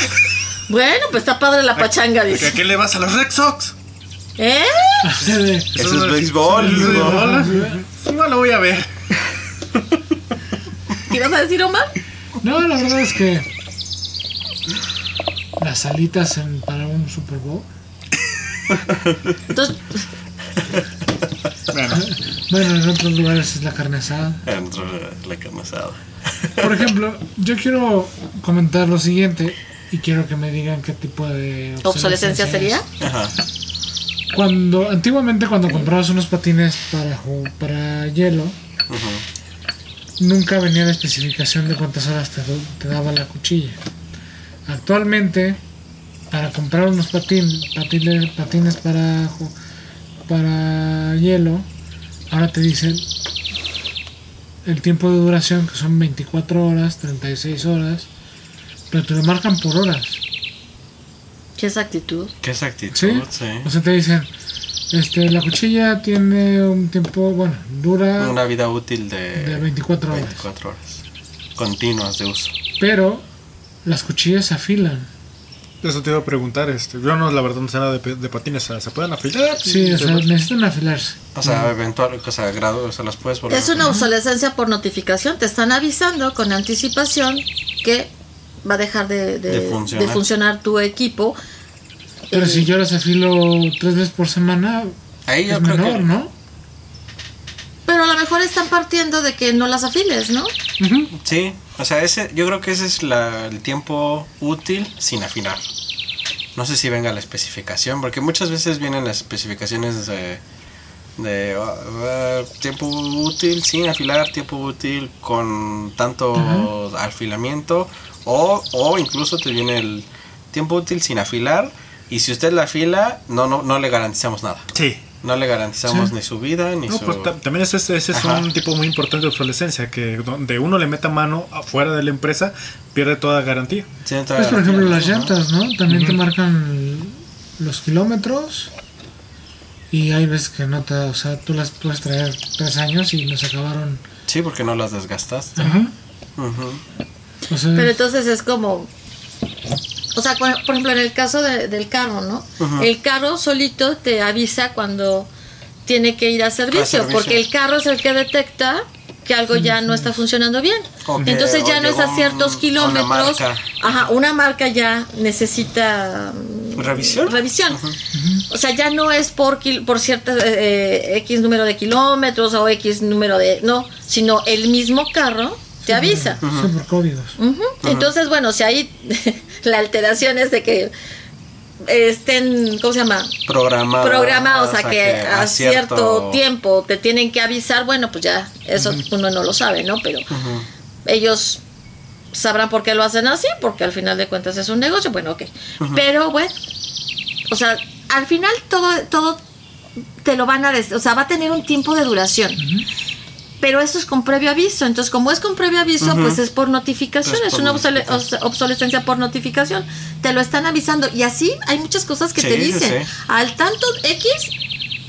Bueno, pues está padre la pachanga, dice. ¿A qué le vas a los Red Sox? ¿Eh? Eso es béisbol. ¿no? béisbol. No lo voy a ver. ¿Qué a decir, Omar? No, la verdad es que las alitas en- para un Super Bowl. Entonces, Bueno, Bueno, en otros lugares es la carne asada. Dentro de la carne asada. Por ejemplo, yo quiero comentar lo siguiente y quiero que me digan qué tipo de ¿obsolescencia sería? es. Ajá. Cuando antiguamente cuando comprabas unos patines para para hielo, nunca venía la especificación de cuántas horas te, te daba la cuchilla. Actualmente, para comprar unos patin, patines, patines para, para hielo, ahora te dicen el tiempo de duración, que son 24 horas, 36 horas, pero te lo marcan por horas. ¿Qué es actitud? ¿Qué es actitud? ¿Sí? Sí. O sea, te dicen, este, la cuchilla tiene un tiempo, bueno, dura, Una vida útil de, de 24 horas. 24 horas. Continuas de uso. pero las cuchillas se afilan. Eso te iba a preguntar. Este, yo no, la verdad, no sé nada de, de patines. ¿Se pueden afilar? Sí, o ¿Se sea, pueden- necesitan afilarse. O sea, eventual, o sea, grado, o sea, las puedes volver. Es una obsolescencia por notificación. Te están avisando con anticipación que va a dejar de, de- De de funcionar. funcionar. tu equipo. Pero Eh, si yo las afilo tres veces por semana, Ahí yo es creo menor, que. ¿no? Pero a lo mejor están partiendo de que no las afiles, ¿no? Sí, o sea, ese, yo creo que ese es la- el tiempo útil sin afinar. No sé si venga la especificación, porque muchas veces vienen las especificaciones de, de ah, ah, tiempo útil sin afilar, tiempo útil con tanto afilamiento, o, o incluso te viene el tiempo útil sin afilar, y si usted la afila, no, no, no le garantizamos nada. Sí. No le garantizamos Sí. ni su vida, ni No, su... pues ta- también ese, es- ese es Ajá. un tipo muy importante de obsolescencia, que donde uno le meta mano afuera de la empresa, pierde toda garantía. Sí, entra- Pues por ejemplo las llantas, ¿no? También te marcan los kilómetros y hay veces que no te, o sea, tú las puedes traer tres años y nos acabaron. Sí, porque no las desgastaste. Ajá. O sea, Pero entonces es como. O sea, por por ejemplo, en el caso de- del carro, ¿no? El carro solito te avisa cuando tiene que ir a servicio, servicio. porque el carro es el que detecta que algo ya no está funcionando bien. Entonces ya no es a ciertos un- kilómetros. una marca. Ajá, una marca ya necesita mm, ¿Revisión? Revisión. O sea, ya no es por por cierto eh, X número de kilómetros o X número de no, sino el mismo carro te avisa. sí, por códigos. Ujú. Entonces, bueno, si ahí (laughs) la alteración es de que estén, ¿cómo se llama? Programado. Programados a que a cierto tiempo te tienen que avisar, bueno, pues ya eso uno no lo sabe, ¿no? Pero ellos sabrán por qué lo hacen así, porque al final de cuentas es un negocio, bueno, ok. Pero bueno, o sea, al final todo, todo te lo van a, o sea, va a tener un tiempo de duración. Pero eso es con previo aviso. Entonces, como es con previo aviso, pues es por notificación. Es Es, por una obsole- obsolescencia por notificación. Te lo están avisando. Y así hay muchas cosas que Sí, te dicen. sí. Al tanto X,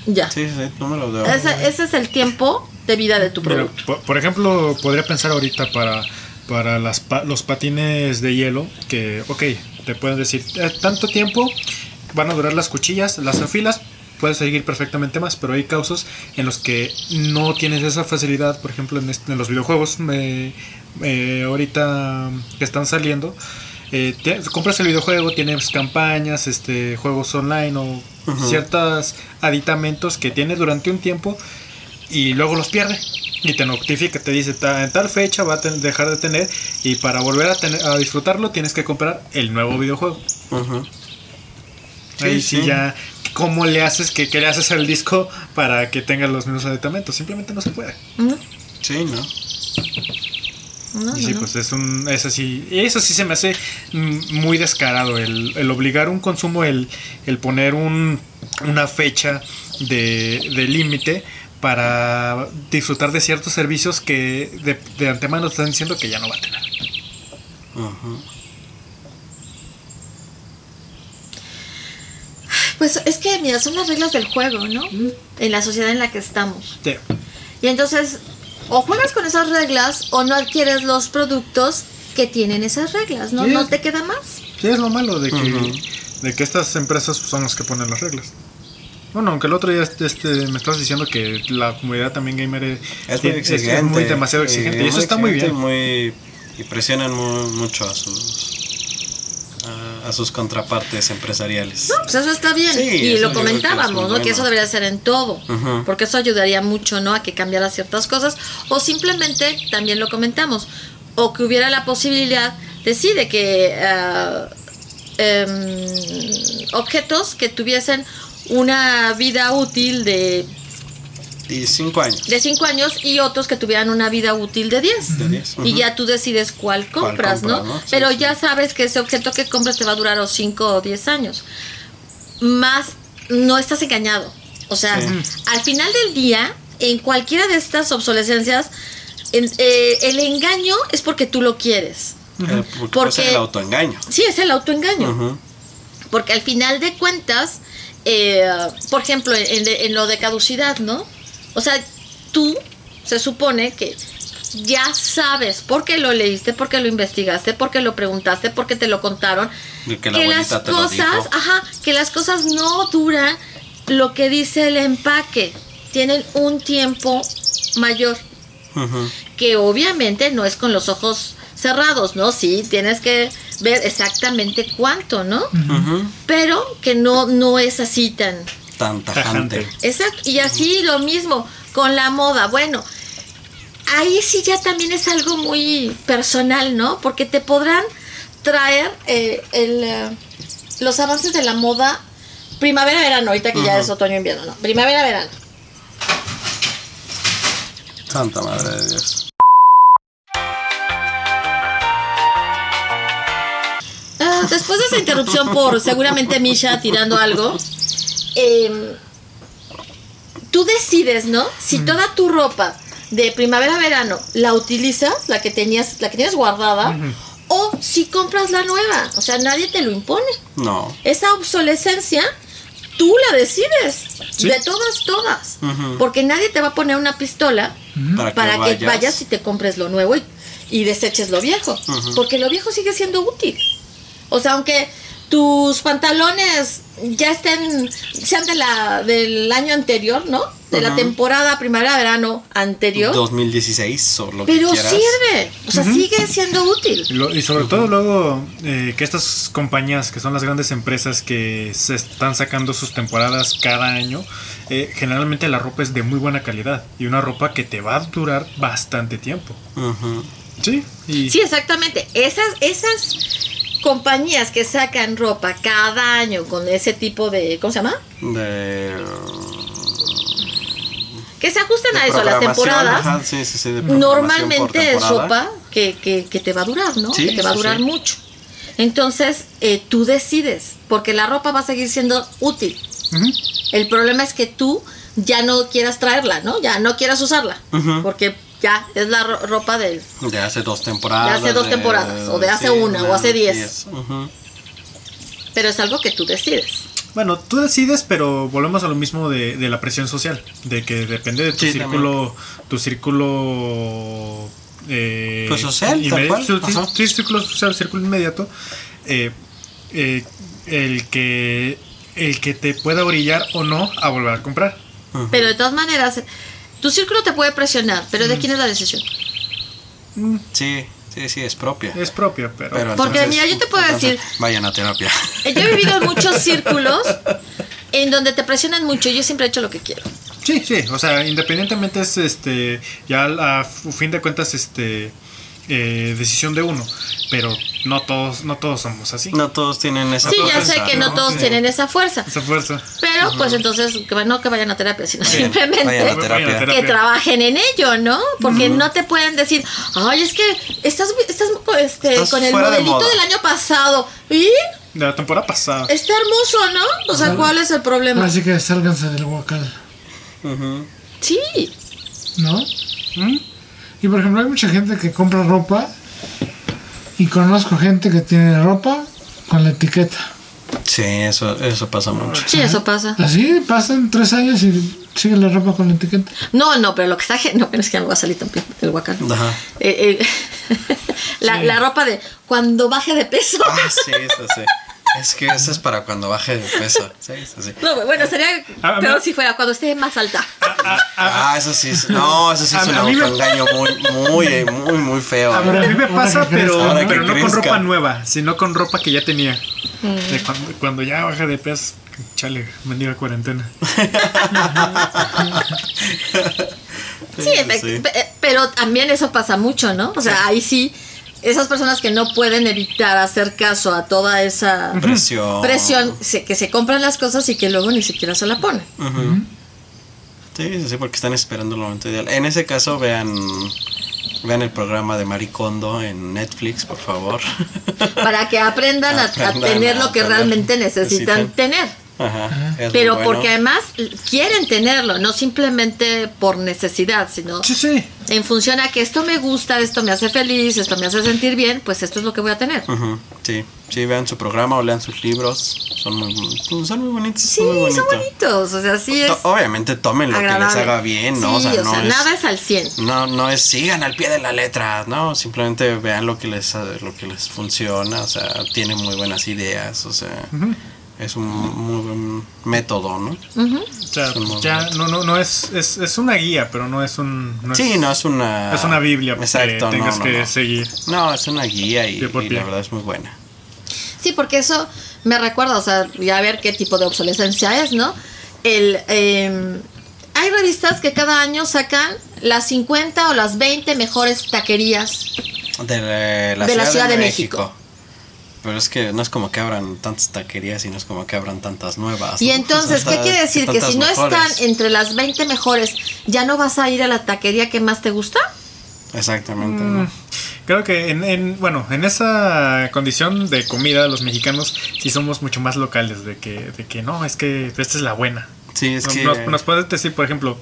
ya. Sí, sí, número de Ese, ese es el tiempo de vida de tu Pero, producto. por, por ejemplo, podría pensar ahorita para, para las, pa- los patines de hielo, que, ok, te pueden decir, "Eh, tanto tiempo van a durar las cuchillas, las afilas, puedes seguir perfectamente más, pero hay casos en los que no tienes esa facilidad, por ejemplo, en, este- en los videojuegos, me, eh, ahorita que están saliendo. eh, te- compras el videojuego, tienes campañas, este, juegos online o Ujú. ciertos aditamentos que tiene durante un tiempo y luego los pierde y te notifica, te dice "Ta- en tal fecha va a ten- dejar de tener y para volver a, tener, a disfrutarlo tienes que comprar el nuevo videojuego. Ahí Sí, sí, sí. ya, ¿cómo le haces que, que le haces al disco para que tenga los mismos aditamentos? Simplemente no se puede. ¿No? Sí, ¿no? No, y sí, no. pues es un, eso sí, eso sí se me hace muy descarado, el, el obligar un consumo, el, el poner un, una fecha de, de límite para disfrutar de ciertos servicios que de, de antemano están diciendo que ya no va a tener. Ujú. Pues es que, mira, son las reglas del juego, ¿no? En la sociedad en la que estamos. Sí. Y entonces, o juegas con esas reglas o no adquieres los productos que tienen esas reglas, ¿no? Sí. No te queda más. Sí, es lo malo de que, de que estas empresas son las que ponen las reglas. Bueno, aunque el otro día este, este, me estabas diciendo que la comunidad también gamer es, Es muy exigente. es muy demasiado exigente. Eh, y eso está muy bien. y muy- y presionan mu- mucho a sus a, sus contrapartes empresariales. No, pues eso está bien. Sí, y lo que comentábamos, ¿no? Que eso debería ser en todo. Porque eso ayudaría mucho, ¿no? A que cambiara ciertas cosas. O simplemente, también lo comentamos, o que hubiera la posibilidad de sí, de que ah, em, objetos que tuviesen una vida útil de, Y cinco años. de 5 años y otros que tuvieran una vida útil de 10. De diez, Y ya tú decides cuál compras, compra, ¿no? ¿no? Sí, Pero sí. ya sabes que ese objeto que compras te va a durar o 5 o 10 años. Más no estás engañado. O sea, Sí. al final del día, en cualquiera de estas obsolescencias, en- eh, el engaño es porque tú lo quieres. Eh, porque, Porque- el autoengaño. Sí, es el autoengaño. Porque al final de cuentas, eh, por ejemplo, en, en lo de caducidad, ¿no? O sea, tú se supone que ya sabes por qué lo leíste, por qué lo investigaste, por qué lo preguntaste, por qué te lo contaron. Que la las cosas, ajá, que las cosas no duran lo que dice el empaque. Tienen un tiempo mayor que obviamente no es con los ojos cerrados, ¿no? Sí, tienes que ver exactamente cuánto, ¿no? Pero que no, no es así tan... Tan tajante. Tajante. Exacto. Y así lo mismo con la moda. Bueno, ahí sí ya también es algo muy personal, ¿no? Porque te podrán traer eh, el, eh, los avances de la moda primavera-verano, ahorita que ya es otoño-invierno, ¿no? Primavera-verano. Santa madre de Dios. Ah, después de esa interrupción por seguramente Misha tirando algo, em, tú decides, ¿no? Si toda tu ropa de primavera-verano la utilizas, la que tenías, la que tienes guardada, o si compras la nueva. O sea, nadie te lo impone. No. Esa obsolescencia, tú la decides. De todas, todas. Porque nadie te va a poner una pistola Para que para que vayas. vayas y te compres lo nuevo y, y deseches lo viejo. Porque lo viejo sigue siendo útil. O sea, aunque tus pantalones ya estén, sean de la, del año anterior, ¿no? De la temporada primavera-verano anterior. 2016 o lo que pero quieras. sirve. O sea, sigue siendo útil. Y lo- Y sobre todo luego eh, que estas compañías, que son las grandes empresas que se están sacando sus temporadas cada año, eh, generalmente la ropa es de muy buena calidad y una ropa que te va a durar bastante tiempo. Sí, y Sí, exactamente. Esas, esas compañías que sacan ropa cada año con ese tipo de, ¿cómo se llama? De. Que se ajustan a eso, a las temporadas. ajá, sí, sí, sí, de programación por Normalmente es ropa que, que, que te va a durar, ¿no? Sí, que te va a durar sí. mucho. Entonces, eh, tú decides, porque la ropa va a seguir siendo útil. El problema es que tú ya no quieras traerla, ¿no? Ya no quieras usarla, porque ya es la ro- ropa del... De hace dos temporadas. De hace dos temporadas, o de hace una, o hace diez. Pero es algo que tú decides. Bueno, tú decides, pero volvemos a lo mismo de, de la presión social, de que depende de tu Sí, círculo, tu círculo eh, Pues social, tal cual, tu círculo social, círculo inmediato, eh, eh, el que el que te pueda orillar o no a volver a comprar. Pero de todas maneras, tu círculo te puede presionar, pero ¿de quién es la decisión? Sí, sí, sí, es propia. Es propia, pero, Pero Porque, entonces- mira, yo te puedo entonces, decir- Vayan a terapia. Eh, Yo he vivido en muchos (laughs) círculos en donde te presionan mucho y yo siempre he hecho lo que quiero. sí, sí, o sea, independientemente es este ya a fin de cuentas este eh, decisión de uno, pero no todos no todos somos así. No todos tienen esa Sí, ya sé fuerza, que no todos Sí. tienen esa fuerza. Esa fuerza. Pero pues entonces, no que vayan a terapia, sino Bien, simplemente vayan a terapia. que trabajen en ello, ¿no? Porque no te pueden decir, ay, es que estás, estás este, Estás con el de modelito moda". del año pasado. ¿Y? De la temporada pasada. Está hermoso, ¿no? O sea. ¿cuál es el problema? Así que sálganse del huacal. Sí. ¿no? ¿Mm? Y por ejemplo, hay mucha gente que compra ropa y conozco gente que tiene ropa con la etiqueta. Sí, eso, eso pasa mucho. Sí, eso pasa. Así pasan tres años y sigue la ropa con la etiqueta. No, no, pero lo que está... No, pero es que ya me va a salir también el huacán. Ajá. Eh, eh, (laughs) la, Sí. la ropa de cuando baje de peso. Ah, sí, eso sí. Es que eso es para cuando baje de peso. Sí, sí, sí. No, bueno, sería peor si fuera cuando esté más alta. Ah, eso sí es. No, eso sí es un a mí me- autoengaño muy, muy, muy, muy feo. A, ver, a mí me pasa, pero, ahora pero no con ropa nueva, sino con ropa que ya tenía. Mm. De cuando, cuando ya baja de peso, chale, mendiga cuarentena. (laughs) Sí, pe- pero también eso pasa mucho, ¿no? O sea, ahí sí, esas personas que no pueden evitar hacer caso a toda esa Presión. presión, se- que se compran las cosas y que luego ni siquiera se la ponen. Sí, sí, sí, porque están esperando el momento ideal. En ese caso, vean vean el programa de Maricondo en Netflix, por favor. Para que aprendan a, (laughs) tener a lo que realmente necesitan necesitan. tener. Ajá, Pero bueno. porque además quieren tenerlo, no simplemente por necesidad, sino Sí, sí. en función a que esto me gusta, esto me hace feliz, esto me hace sentir bien, pues esto es lo que voy a tener. Ujú, Sí, sí, vean su programa o lean sus libros. Son muy, son muy bonitos. Sí, muy bonito. son bonitos, o sea, sí es To- Obviamente tomen lo que les haga bien, ¿no? Sí, o sea, no es, nada es al 100. No, no es sigan al pie de la letra, no, simplemente vean lo que les lo que les funciona, o sea, tiene muy buenas ideas, o sea, es un muy buen método, ¿no? Ujú. O sea, Son muy ya buenos. no, no, no es, es, es una guía, pero no es un. no sí, es, no es una es una Biblia Exacto, que tengas no, no, que no. seguir. No, es una guía y, y la verdad es muy buena. Sí, porque eso me recuerda, o sea, ya ver qué tipo de obsolescencia es, ¿no? El, eh, hay revistas que cada año sacan las 50 o las 20 mejores taquerías. De la, la De la Ciudad, Ciudad de, de México. México. Pero es que no es como que abran tantas taquerías y no es como que abran tantas nuevas. Y ¿no? entonces, ¿qué quiere decir? Que si no mejores. están entre las 20 mejores, ¿ya no vas a ir a la taquería que más te gusta? Exactamente. Mm, ¿no? Creo que en, en- bueno, en esa condición de comida, los mexicanos sí somos mucho más locales, de que, de que no, es que esta es la buena. Sí, es Nos- que. nos, nos puedes decir, por ejemplo,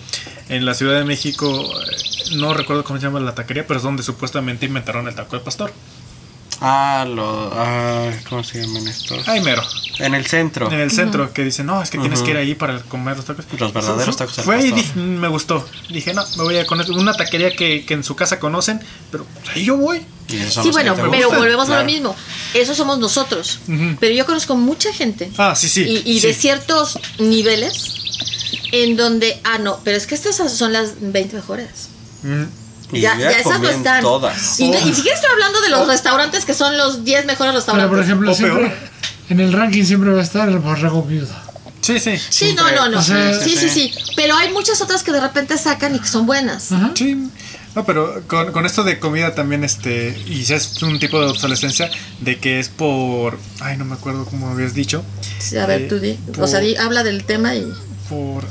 en la Ciudad de México, eh, no recuerdo cómo se llama la taquería, pero es donde supuestamente inventaron el taco de pastor. Ah, lo. Ah, ¿Cómo se llaman estos? Ay, mero. En el centro. En el centro, que dicen, no, es que tienes que ir ahí para comer los tacos. Los verdaderos tacos Fue y dije, "Mm, me gustó. Dije, no, me voy a con una taquería que, que en su casa conocen, pero ahí yo voy. Sí, bueno, pero gustan, volvemos a claro. lo mismo. Eso somos nosotros. Pero yo conozco mucha gente Ah, sí, sí. y, y sí. de ciertos niveles en donde, ah, no, pero es que estas son las 20 mejores. Mm. Y ya, ya ya esas no están. todas. Y, Oh. y siquiera estoy hablando de los restaurantes que son los 10 mejores Pero restaurantes. por ejemplo, siempre, peor. en el ranking siempre va a estar el borrego viudo. Sí, sí. sí, no, siempre- no, no. o sea, sí, sí, sí, sí, Pero hay muchas otras que de repente sacan y que son buenas. Ajá. Sí. No, pero con, con esto de comida también, este, y ya es un tipo de obsolescencia de que es por, ay, no me acuerdo cómo habías dicho, Sí, a ver, Eh, tú di. por- O sea, di- habla del tema y. por,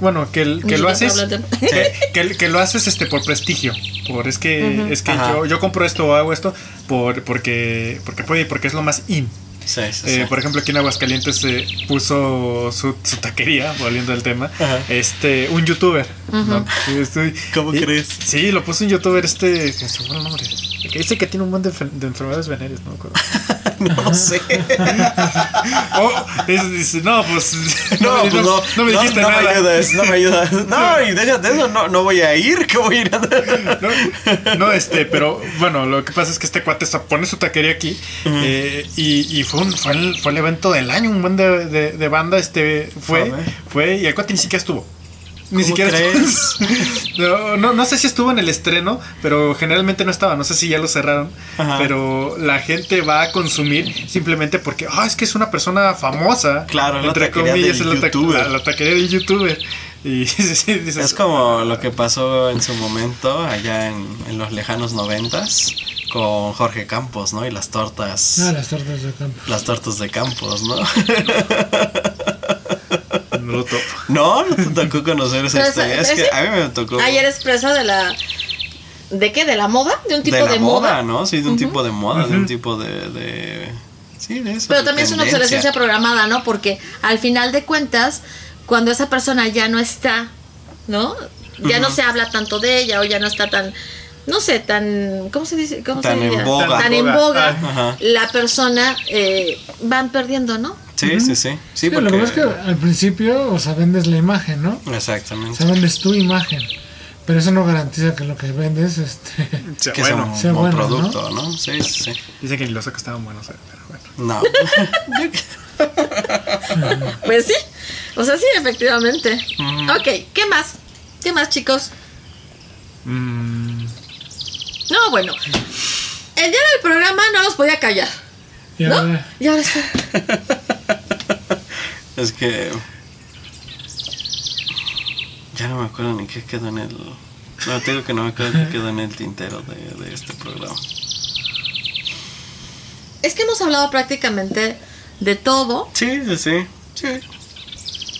bueno, que, el- que lo haces, que, (laughs) que- que lo haces, este, por prestigio, por, es que, es que yo, yo compro esto o hago esto por, porque, porque puede, porque es lo más in. Sí, sí, Eh, sí. Por ejemplo, aquí en Aguascalientes se puso su, su taquería, volviendo al tema, Ajá. este, un youtuber. ¿no? Y estoy- ¿Cómo y- crees? Sí, lo puso un youtuber este, que nombre, que dice que tiene un montón de, enfer- de enfermedades venéreas, no me acuerdo. (laughs) (laughs) no sé. (laughs) Oh, dice, no, pues (laughs) No, me- pues no, no me dijiste no nada. Me ayudas, no me ayudas. No, y déjate eso, no, no voy a ir, que voy a ir a... No, no, este, pero bueno, lo que pasa es que este cuate pone su taquería aquí eh, y, y fue, un, fue, el, fue el evento del año, un buen de, banda, este, Fue. fue, y el cuate ni siquiera estuvo. Ni ¿Cómo siquiera crees? estuvo. No, (laughs) no, no sé si estuvo en el estreno, pero generalmente no estaba. No sé si ya lo cerraron. Ajá. Pero la gente va a consumir simplemente porque, ah, es que es una persona famosa. Claro, la entre taquería comillas, del es la, ta- youtuber. la- la taquería del youtuber. Y (laughs) sí, sí, dices, Es como lo que pasó en su momento allá en, en los lejanos noventas con Jorge Campos, ¿no? Y las tortas, Ah, las tortas de campo. las tortas de Campos, ¿no? (laughs) no (laughs) no, no te tocó conocer esa Pero historia. Es que ese- a mí me tocó Ayer es presa de la. ¿De qué? ¿De la moda? ¿De un tipo de de, la moda, moda? ¿no? Sí, de un tipo de moda, de un tipo de, de- sí, de eso. Pero de también es una obsolescencia programada, ¿no? Porque al final de cuentas, cuando esa persona ya no está, ¿no? Ya no se habla tanto de ella o ya no está tan, no sé, tan, ¿cómo se dice? ¿Cómo Tan se en diría? boga. Tan en Boga. boga. Ah, ajá. La persona eh, van perdiendo, ¿no? Sí, sí, sí. Sí, Sí, porque... Lo que pasa es que al principio, o sea, vendes la imagen, ¿no? O Exactamente. sea, vendes tu imagen. Pero eso no garantiza que lo que vendes, este... (laughs) sea que sea bueno. un Sea buen bueno, producto, ¿no? Sí, sí, sí. Dicen que ni los que estaban buenos, eh, pero bueno. No. (laughs) (laughs) Pues sí. O sea, sí, efectivamente. Ujú. Ok, ¿qué más? ¿Qué más, chicos? Mm, No, bueno. El día del programa no los podía callar. Y ¿No? ahora, Y ahora sí. Es que. Ya no me acuerdo ni qué quedó en el. No, te digo que no me acuerdo qué quedó en el tintero de, de este programa. Es que hemos hablado prácticamente de todo. Sí, sí, sí. Sí.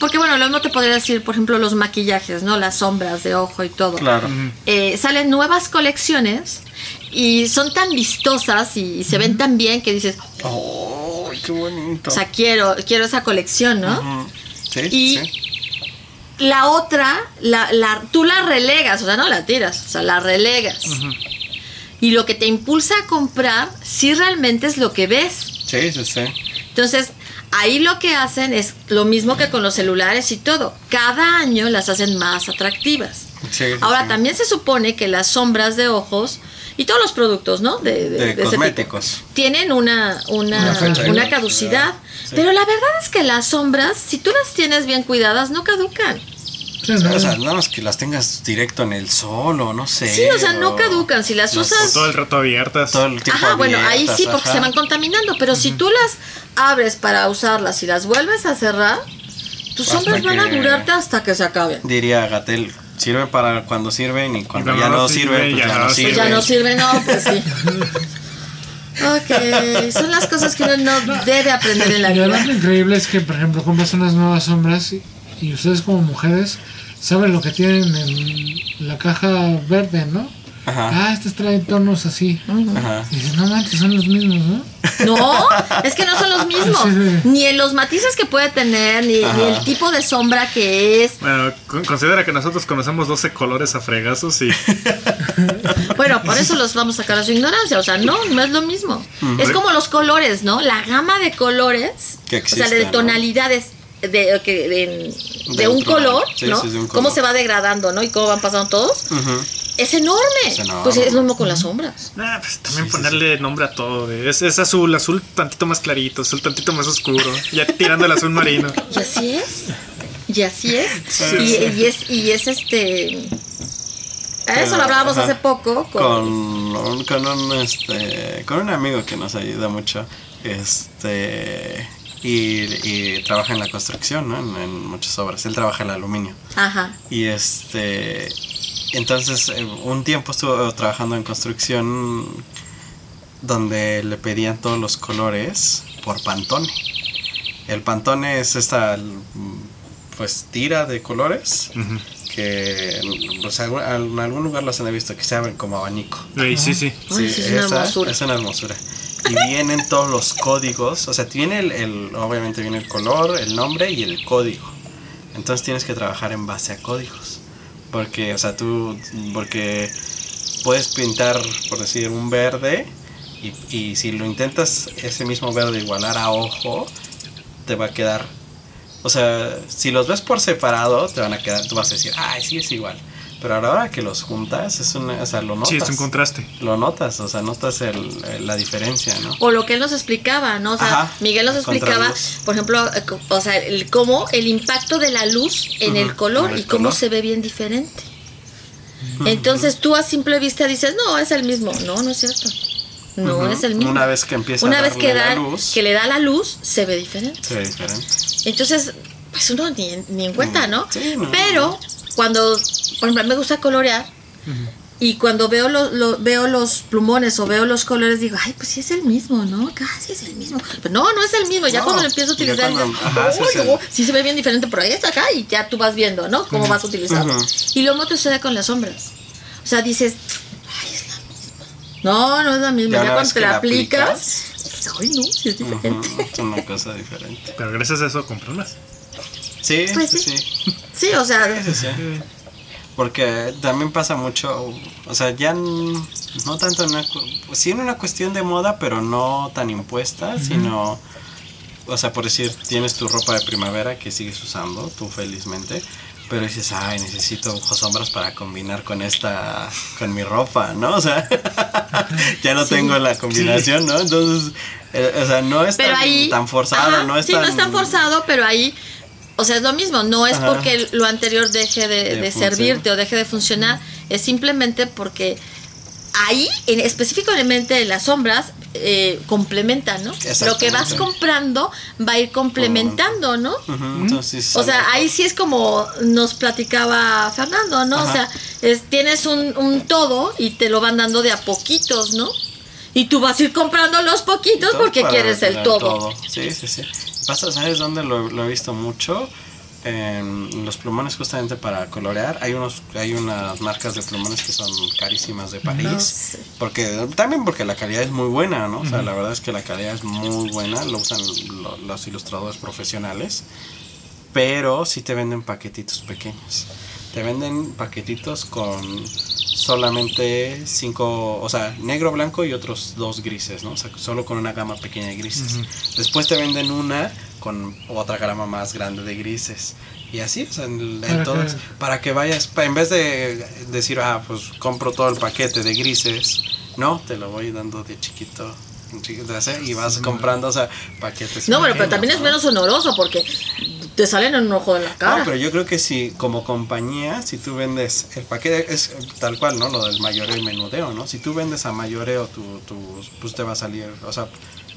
Porque, bueno, lo mismo te podría decir, por ejemplo, los maquillajes, ¿no? Las sombras de ojo y todo. Claro. Eh, salen nuevas colecciones y son tan vistosas y, y se ven tan bien que dices, ¡Oh, qué bonito! o sea, quiero, quiero esa colección, ¿no? Sí, Y- sí. La otra, la, la, tú la relegas, o sea, no la tiras, o sea, la relegas. Y lo que te impulsa a comprar, sí realmente es lo que ves. Sí, sí, sí. Entonces, ahí lo que hacen es lo mismo que con los celulares y todo. Cada año las hacen más atractivas. Sí, sí, Ahora, sí. también se supone que las sombras de ojos y todos los productos, ¿no? De, de- De de ese tipo, cosméticos. tienen una, una, Una caducidad. Sí. Pero la verdad es que las sombras, si tú las tienes bien cuidadas, no caducan. O sea, no es que las tengas directo en el sol o no sé. Sí, o sea, no caducan. Si las las- usas... todo el rato abiertas. Todo el tiempo Ajá, bueno, ahí sí, porque ajá. se van contaminando. Pero si tú las abres para usarlas y las vuelves a cerrar, tus Hasta sombras van a durarte hasta que se acaben. Diría Gatel, sirve para cuando sirven y cuando ya no no sirve, sirven, pues ya ya no sirve. Pues sirven. ya no sirve, no, pues sí. (laughs) Ok, son las cosas que uno no debe aprender en la Y además vida. lo increíble es que, por ejemplo, compras unas nuevas sombras y, y ustedes como mujeres saben lo que tienen en la caja verde, ¿no? Ajá. Ah, estas traen tonos así. Ajá. Y dices, no manches, son los mismos, ¿no? No, es que no son los mismos. Sí, sí. Ni en los matices que puede tener, ni, ni el tipo de sombra que es. Bueno, con- considera que nosotros conocemos 12 colores a fregazos y (laughs) Bueno, por eso los vamos a sacar a su ignorancia. O sea, no, no es lo mismo. Es como los colores, ¿no? La gama de colores, Que o sea, existe, de ¿no? tonalidades de, que- de, de De un color, sí, ¿no? sí, de un Cómo se va degradando, ¿no? Y cómo van pasando todos. Ujú. Es enorme. Es enorme. Pues es lo mismo con las sombras. Nah, pues también Sí, sí, ponerle nombre a todo. es, es azul, azul tantito más clarito, azul tantito más oscuro. Ya tirando el azul marino. (laughs) Y así es. Y así es. Sí, y, sí. y es. Y es este. A eso lo hablábamos Ajá. hace poco con, Con un, con un este con un amigo que nos ayuda mucho. Este y, y trabaja en la construcción, ¿no? En, en muchas obras. Él trabaja en el aluminio. Ajá. Y este. Entonces, eh, un tiempo estuvo trabajando en construcción donde le pedían todos los colores por Pantone. El Pantone es esta pues tira de colores que pues, en algún lugar los han visto que se abren como abanico. Sí, sí. Ay, sí, es una esa hermosura. es una hermosura. Y vienen todos los códigos, o sea, viene el, el- obviamente viene el color, el nombre y el código. Entonces tienes que trabajar en base a códigos. Porque, o sea, tú, porque puedes pintar, por decir, un verde y, y si lo intentas ese mismo verde igualar a ojo, te va a quedar... O sea, si los ves por separado, te van a quedar, tú vas a decir, ay, sí es igual. Pero a la hora que los juntas, es una, o sea, lo notas Sí, es un contraste. lo notas, o sea, notas el, el- la diferencia, ¿no? O lo que él nos explicaba, ¿no? O sea, Ajá, Miguel nos el explicaba, por ejemplo, eh, o sea, el cómo el impacto de la luz en el color en el y cómo color. se ve bien diferente. Entonces tú a simple vista dices, no, es el mismo. No, no es cierto. No es el mismo. Una vez que empieza Una a vez que, darle la da, luz, que le da la luz, se ve diferente. se ve diferente. Entonces, pues uno ni, en- ni en cuenta, ¿no? Sí, no. Pero cuando, por ejemplo, me gusta colorear y cuando veo, lo- lo- veo los plumones o veo los colores, digo, ay, pues sí es el mismo, ¿no? Casi es el mismo. Pero no, no es el mismo. Ya No, cuando lo empiezo a utilizar, cuando- dices, ajá, sí "Ay, es el- no, sí se ve bien diferente por ahí, está acá y ya tú vas viendo, ¿no? Cómo vas a utilizarlo. Ujú. Y lo mismo te sucede con las sombras. O sea, dices, ay, es la misma. No, no es la misma. Ya Ya, cuando te la aplicas, aplicas, ay, no, sí es diferente. Una cosa diferente. Pero gracias a eso compran más. Sí, sí, sí. sí. Sí, o sea, Sí, sí. Porque también pasa mucho, o sea, ya no tanto en una, sí en una cuestión de moda, pero no tan impuesta, sino, o sea, por decir, tienes tu ropa de primavera que sigues usando, tú felizmente, pero dices, ay, necesito ojos sombras para combinar con esta, con mi ropa, ¿no? O sea, (laughs) ya no tengo la combinación, ¿no? Entonces, eh, o sea, no es tan, ahí. tan forzado, Ajá, no es sí, tan... no es tan forzado, pero ahí. O sea, es lo mismo. No es Ajá. porque lo anterior deje de, De de funcionar. servirte o deje de funcionar. Es simplemente porque ahí, en, específicamente en las sombras, eh, complementan, ¿no? Lo que vas comprando va a ir complementando, ¿no? Entonces, O sea, ahí sí es como nos platicaba Fernando, ¿no? O sea, es, tienes un, un todo y te lo van dando de a poquitos, ¿no? Y tú vas a ir comprando los poquitos Todo porque quieres el tener todo. Sí, sí, sí. Pasa, ¿sabes dónde lo, lo he visto mucho? En los plumones justamente para colorear. Hay unos, hay unas marcas de plumones que son carísimas de París. No sé. Porque, también porque la calidad es muy buena, ¿no? O sea, la verdad es que la calidad es muy buena. Lo usan lo- los ilustradores profesionales. Pero sí te venden paquetitos pequeños. Te venden paquetitos con solamente cinco, o sea, negro, blanco y otros dos grises, ¿no? O sea, solo con una gama pequeña de grises. Después te venden una con otra gama más grande de grises. Y así, o sea, en, en Para todas- que- para que vayas, en vez de decir, ah, pues compro todo el paquete de grises, no, te lo voy dando de chiquito. en chiquito, así, Y vas comprando, o sea, paquetes. No, pero pequeños, también es ¿no? menos honoroso porque te salen en un ojo de la cara. No, pero yo creo que si como compañía, si tú vendes el paquete, es tal cual, ¿no? Lo del mayoreo y menudeo, ¿no? Si tú vendes a mayoreo, tu, tu, pues te va a salir, o sea,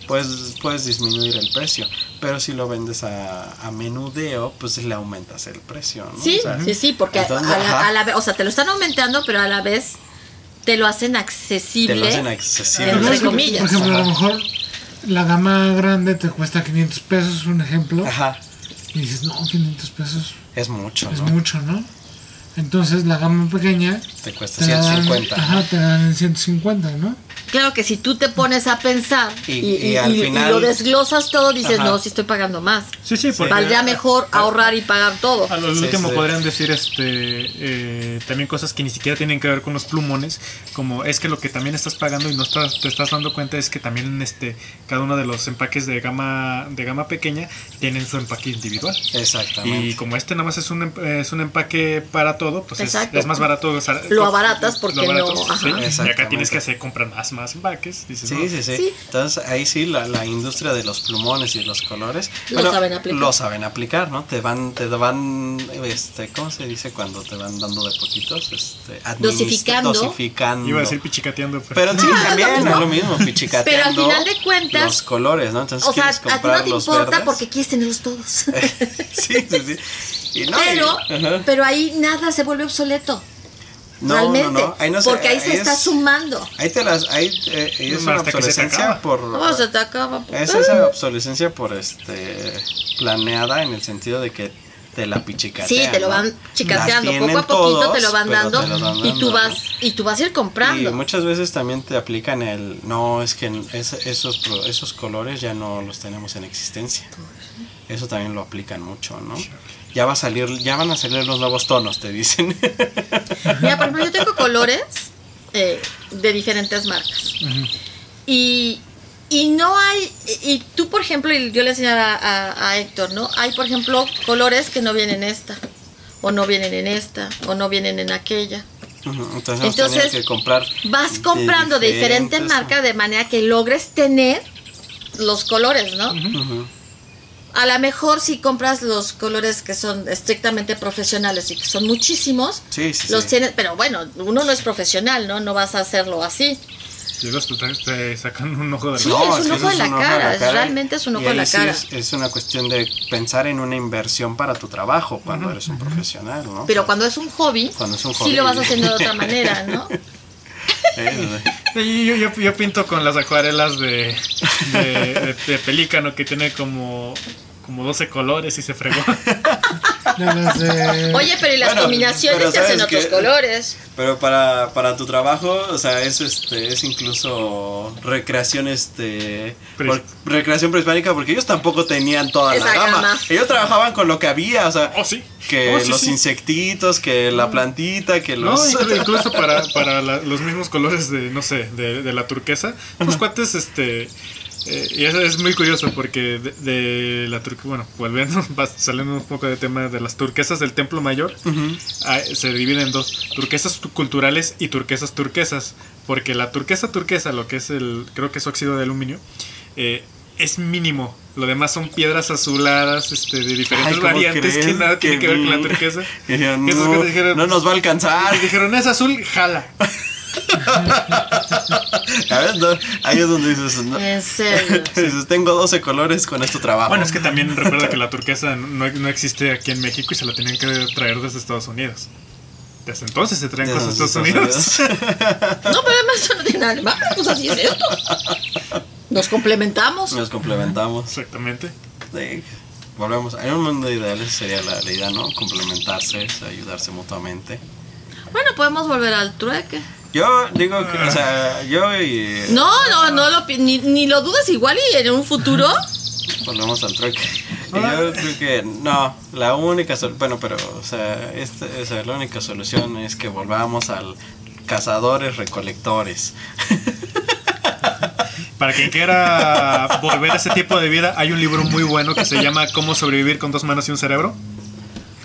puedes, puedes disminuir el precio, pero si lo vendes a, a menudeo, pues le aumentas el precio, ¿no? Sí, O sea, sí, sí, porque entonces, a, la, a la vez, o sea, te lo están aumentando, pero a la vez te lo hacen te accesible. lo hacen accesible. Entre comillas. Por ejemplo, a lo mejor la gama grande te cuesta 500 pesos, un ejemplo. Ajá, Y dices, no, 500 pesos es mucho, es ¿no? mucho, ¿no? Entonces la gama pequeña Te cuesta te la dan, 150. ¿no? ajá, te dan en 150, ¿no? Claro que si tú te pones a pensar Y- y, y y- al y- y final- lo desglosas todo, dices, Ajá. no, si estoy pagando más. Sí, sí, porque Valdría mejor ahorrar y pagar todo. A lo Sí, último sí. podrían decir este eh, también cosas que ni siquiera tienen que ver con los plumones, como es que lo que también estás pagando y no estás, te estás dando cuenta es que también este cada uno de los empaques de gama de gama pequeña tienen su empaque individual. Exactamente. Y como este nada más es un, em- es un empaque para todo, pues es, más barato. o sea, Lo abaratas porque no- abaratas, ajá. sí, Y acá tienes que hacer comprar más, más empaques. dices, Sí, no, sí, sí, Sí. Entonces ahí sí la, la industria de los plumones y los colores Lo saben aplicar. Lo saben aplicar, ¿no? Te van, te van, este, ¿cómo se dice cuando te van dando de poquitos? Este, Dosificando. Dosificando. Iba a decir pichicateando, pero sí, (laughs) también es lo mismo, pichicateando. Pero al final de cuentas- Los colores, ¿no? Entonces O sea, quieres a ti no te importa verdes. porque quieres tenerlos todos. (laughs) sí, sí, sí. Y no, y- pero, pero ahí nada se vuelve obsoleto. No, realmente. no, no. Ahí no se- porque ahí se ahí está es- sumando. Ahí te las, ahí eh, es una se obsolescencia por. No, se te acaba. pues. Es esa obsolescencia por este planeada en el sentido de que te la pichicatean. Sí, te lo ¿no? van chicateando. Poco a poquito todos, te lo van dando. y tú vas, y tú vas a ir comprando. Y muchas veces también te aplican el no, es que es- esos pro- esos colores ya no los tenemos en existencia. Eso también lo aplican mucho, ¿no? Ya va a salir, ya van a salir los nuevos tonos, te dicen. (laughs) Mira, por ejemplo, yo tengo colores eh, de diferentes marcas. Y, y no hay, y tú, por ejemplo, y yo le enseñaba a, a Héctor, ¿no? Hay, por ejemplo, colores que no vienen en esta, o no vienen en esta, o no vienen en aquella. Entonces, nos Entonces, tenían que comprar Vas comprando de diferentes diferentes- marcas de manera que logres tener los colores, ¿no? A lo mejor si compras los colores que son estrictamente profesionales y que son muchísimos, Sí, sí, los sí. tienes, pero bueno, uno no es profesional, ¿no? No vas a hacerlo así. Y los te, te sacan un ojo de Sí, la es un ojo de la cara, realmente es un ojo de la sí cara. Es, una cuestión de pensar en una inversión para tu trabajo cuando eres un profesional, ¿no? Pero O sea, cuando es un hobby, Cuando es un sí hobby. lo vas haciendo de otra manera, ¿no? (laughs) eh, yo, yo, yo pinto con las acuarelas de, de, de- de pelícano que tiene como, como 12 colores y se fregó. (laughs) Ya las de- Oye, pero y las Bueno, combinaciones pero se hacen ¿sabes otros colores. Pero para, para tu trabajo, o sea, es este es incluso recreación este por- recreación prehispánica porque ellos tampoco tenían toda Esa la gama. gama. Ellos trabajaban con lo que había, o sea, Oh, sí. que Oh, sí, los sí. insectitos, que la plantita, que No, los inclu- (laughs) incluso para, para la- los mismos colores de, no sé, de, de la turquesa, los cuates, este, Eh, y eso es muy curioso porque de, de la turquesa, bueno, volviendo, (laughs) saliendo un poco de tema de las turquesas del Templo Mayor, ah, se dividen en dos, turquesas tu- culturales y turquesas turquesas, porque la turquesa turquesa, lo que es el, creo que es óxido de aluminio, eh, es mínimo, lo demás son piedras azuladas este, de diferentes Ay, ¿cómo variantes que nada tiene Qué que ver con la turquesa. Dijeron, no, que dijeron, no nos va a alcanzar. dijeron, es azul, jala. (laughs) (laughs) ¿Sabes? No, ahí es donde dices, no. En (laughs) serio. Dices, tengo 12 colores, con esto trabajo. Bueno, es que también recuerda que la turquesa no, no existe aquí en México y se la tenían que traer desde Estados Unidos. Desde entonces se traen cosas de Estados Unidos. (laughs) No, pero además eso no tiene nada de malo, pues así es esto. Nos complementamos. Nos complementamos. Exactamente. Sí. Volvemos. En un mundo ideal esa sería la, la idea, ¿no? Complementarse, ayudarse mutuamente. Bueno, podemos volver al trueque. Yo digo que, o sea, yo y. No, no, no lo, pi- ni, ni lo dudes igual y en un futuro. (laughs) Volvemos al trueque. (laughs) Y yo creo que no, la única sol- bueno, pero o sea, este, o sea, la única solución es que volvamos al cazadores recolectores. (laughs) Para quien quiera volver a ese tipo de vida, hay un libro muy bueno que se llama Cómo sobrevivir con dos manos y un cerebro.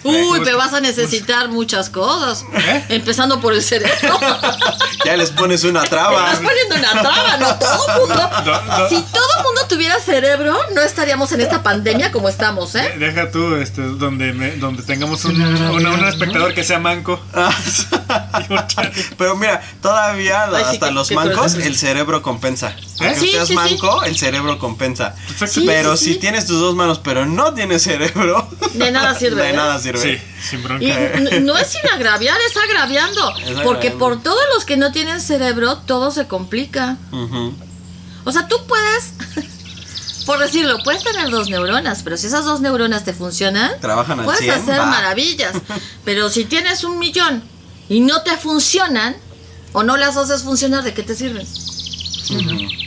Uy, pero vas a necesitar muchas cosas. ¿Eh? Empezando por el cerebro. (laughs) ya les pones una traba. Estás poniendo una traba, no todo mundo. No, no. Si todo mundo tuviera cerebro, no estaríamos en esta pandemia como estamos, ¿eh? Deja tú, este, donde, me- donde tengamos un, un espectador que sea manco. (laughs) (laughs) Pero mira, todavía Ay, sí, hasta los mancos el cerebro compensa. Sí, seas sí, sí. manco, el cerebro compensa. Pero sí, si sí. tienes tus dos manos pero no tienes cerebro, De nada sirve. de ¿eh? nada sirve. Sí, sin bronca. Y n- no es sin agraviar, es agraviando. Es Porque por todos los que no tienen cerebro, todo se complica. O sea, tú puedes, (laughs) por decirlo, puedes tener dos neuronas, pero si esas dos neuronas te funcionan, Trabajan puedes 100, hacer va. maravillas. (laughs) Pero si tienes un millón y no te funcionan, o no las haces funcionar, ¿de qué te sirven? Ujú.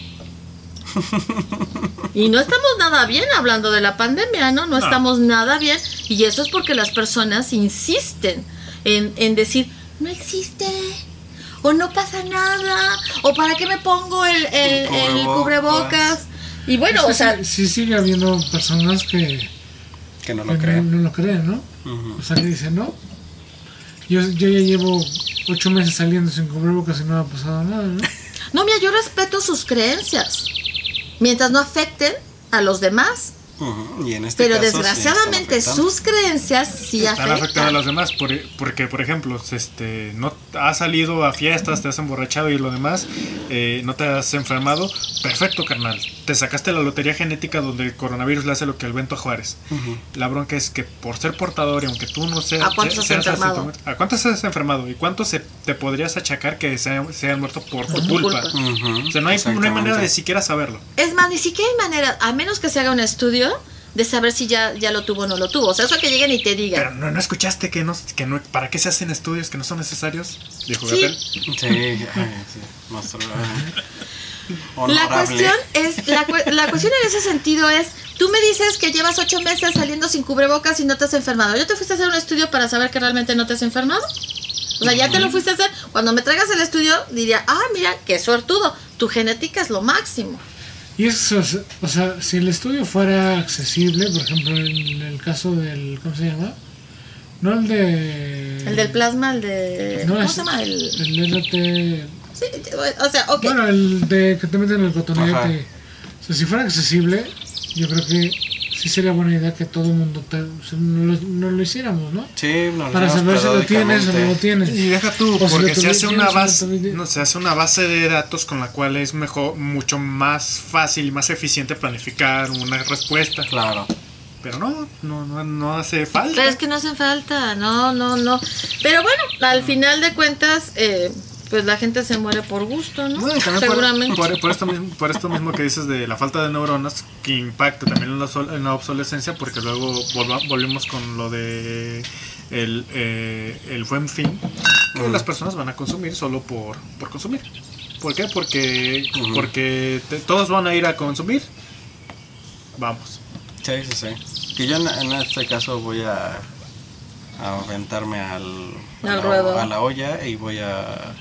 Y no estamos nada bien hablando de la pandemia, ¿no? No, estamos nada bien. Y eso es porque las personas insisten en, en decir, no existe. O no pasa nada. O para qué me pongo el, el, el Cubrebocas. cubrebocas. Y bueno, Es que o sea, sí, sí sigue habiendo personas que, Que no lo creen. no lo creen, ¿no? O sea, que dicen, no. Yo, yo ya llevo ocho meses saliendo sin cubrebocas y no ha pasado nada, ¿no? no, mira, yo respeto sus creencias. Mientras no afecten a los demás. Ujú. Y en este Pero caso, sí desgraciadamente afectando. sus creencias sí Están afectando a afectan. los demás por- porque, por ejemplo, este, no has salido a fiestas, te has emborrachado y lo demás, eh, no te has enfermado, perfecto, carnal. Te sacaste la lotería genética donde el coronavirus le hace lo que el Bento Juárez. Ujú. La bronca es que por ser portador y aunque tú no seas... ¿A cuántos has seas enfermado? ¿A cuántos has enfermado? ¿Y cuántos se, te podrías achacar que se, hayan- se hayan muerto por tu culpa? culpa. Ujú. O sea, no hay, no hay manera de siquiera saberlo. Es más, ni siquiera hay manera, a menos que se haga un estudio, de saber si ya, ya lo tuvo o no lo tuvo. O sea, eso que lleguen y te Pero digan. no, no escuchaste que no, que no, ¿para qué se hacen estudios que no son necesarios? Dijo Sí. Sí, ay, sí. Eh, La cuestión es, la, la cuestión en ese sentido es, tú me dices que llevas ocho meses saliendo sin cubrebocas y no te has enfermado. ¿Yo te fuiste a hacer un estudio para saber que realmente no te has enfermado? O sea, ya te lo fuiste a hacer. Cuando me traigas el estudio, diría, ah, mira, qué suertudo. Tu genética es lo máximo. Y eso, o sea, si el estudio fuera accesible, por ejemplo, en el caso del, ¿cómo se llama? No el de... El del plasma, el de... No, ¿Cómo es- se llama? El... El LT... Sí, o sea, ok. Bueno, el de que te meten el Ajá. cotonete. O sea, si fuera accesible, yo creo que sí sería buena idea que todo el mundo te- o sea, no, lo, no lo hiciéramos, ¿no? Sí, Para saber si lo tienes o no lo tienes. Y deja tú, O porque se hace una base, no, se hace una base de datos con la cual es mejor, mucho más fácil y más eficiente planificar una respuesta. Claro. Pero no, no, no, no hace falta. Pero es que no hacen falta, no, no, no. Pero bueno, al final de cuentas, eh, pues la gente se muere por gusto, ¿no? No, y también por- Seguramente. Por, por esto mismo, por esto mismo que dices de la falta de neuronas, que impacta también en la, sol- en la obsolescencia, porque luego volva- volvimos con lo de el, eh, el buen fin, que Mm. las personas van a consumir solo por, por consumir. ¿Por qué? Porque, porque te- todos van a ir a consumir. Vamos. Sí, sí, sí. Que yo en, en este caso voy a, a aventarme al, a Al la- ruedo. a la olla y voy a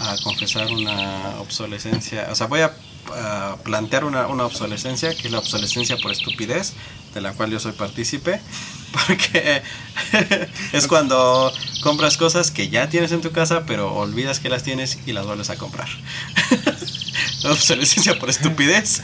a confesar una obsolescencia, o sea, voy a, a plantear una, una obsolescencia, que es la obsolescencia por estupidez, de la cual yo soy partícipe, (laughs) porque (laughs) es cuando compras cosas que ya tienes en tu casa, pero olvidas que las tienes y las vuelves a comprar. (laughs) Obsolescencia por estupidez.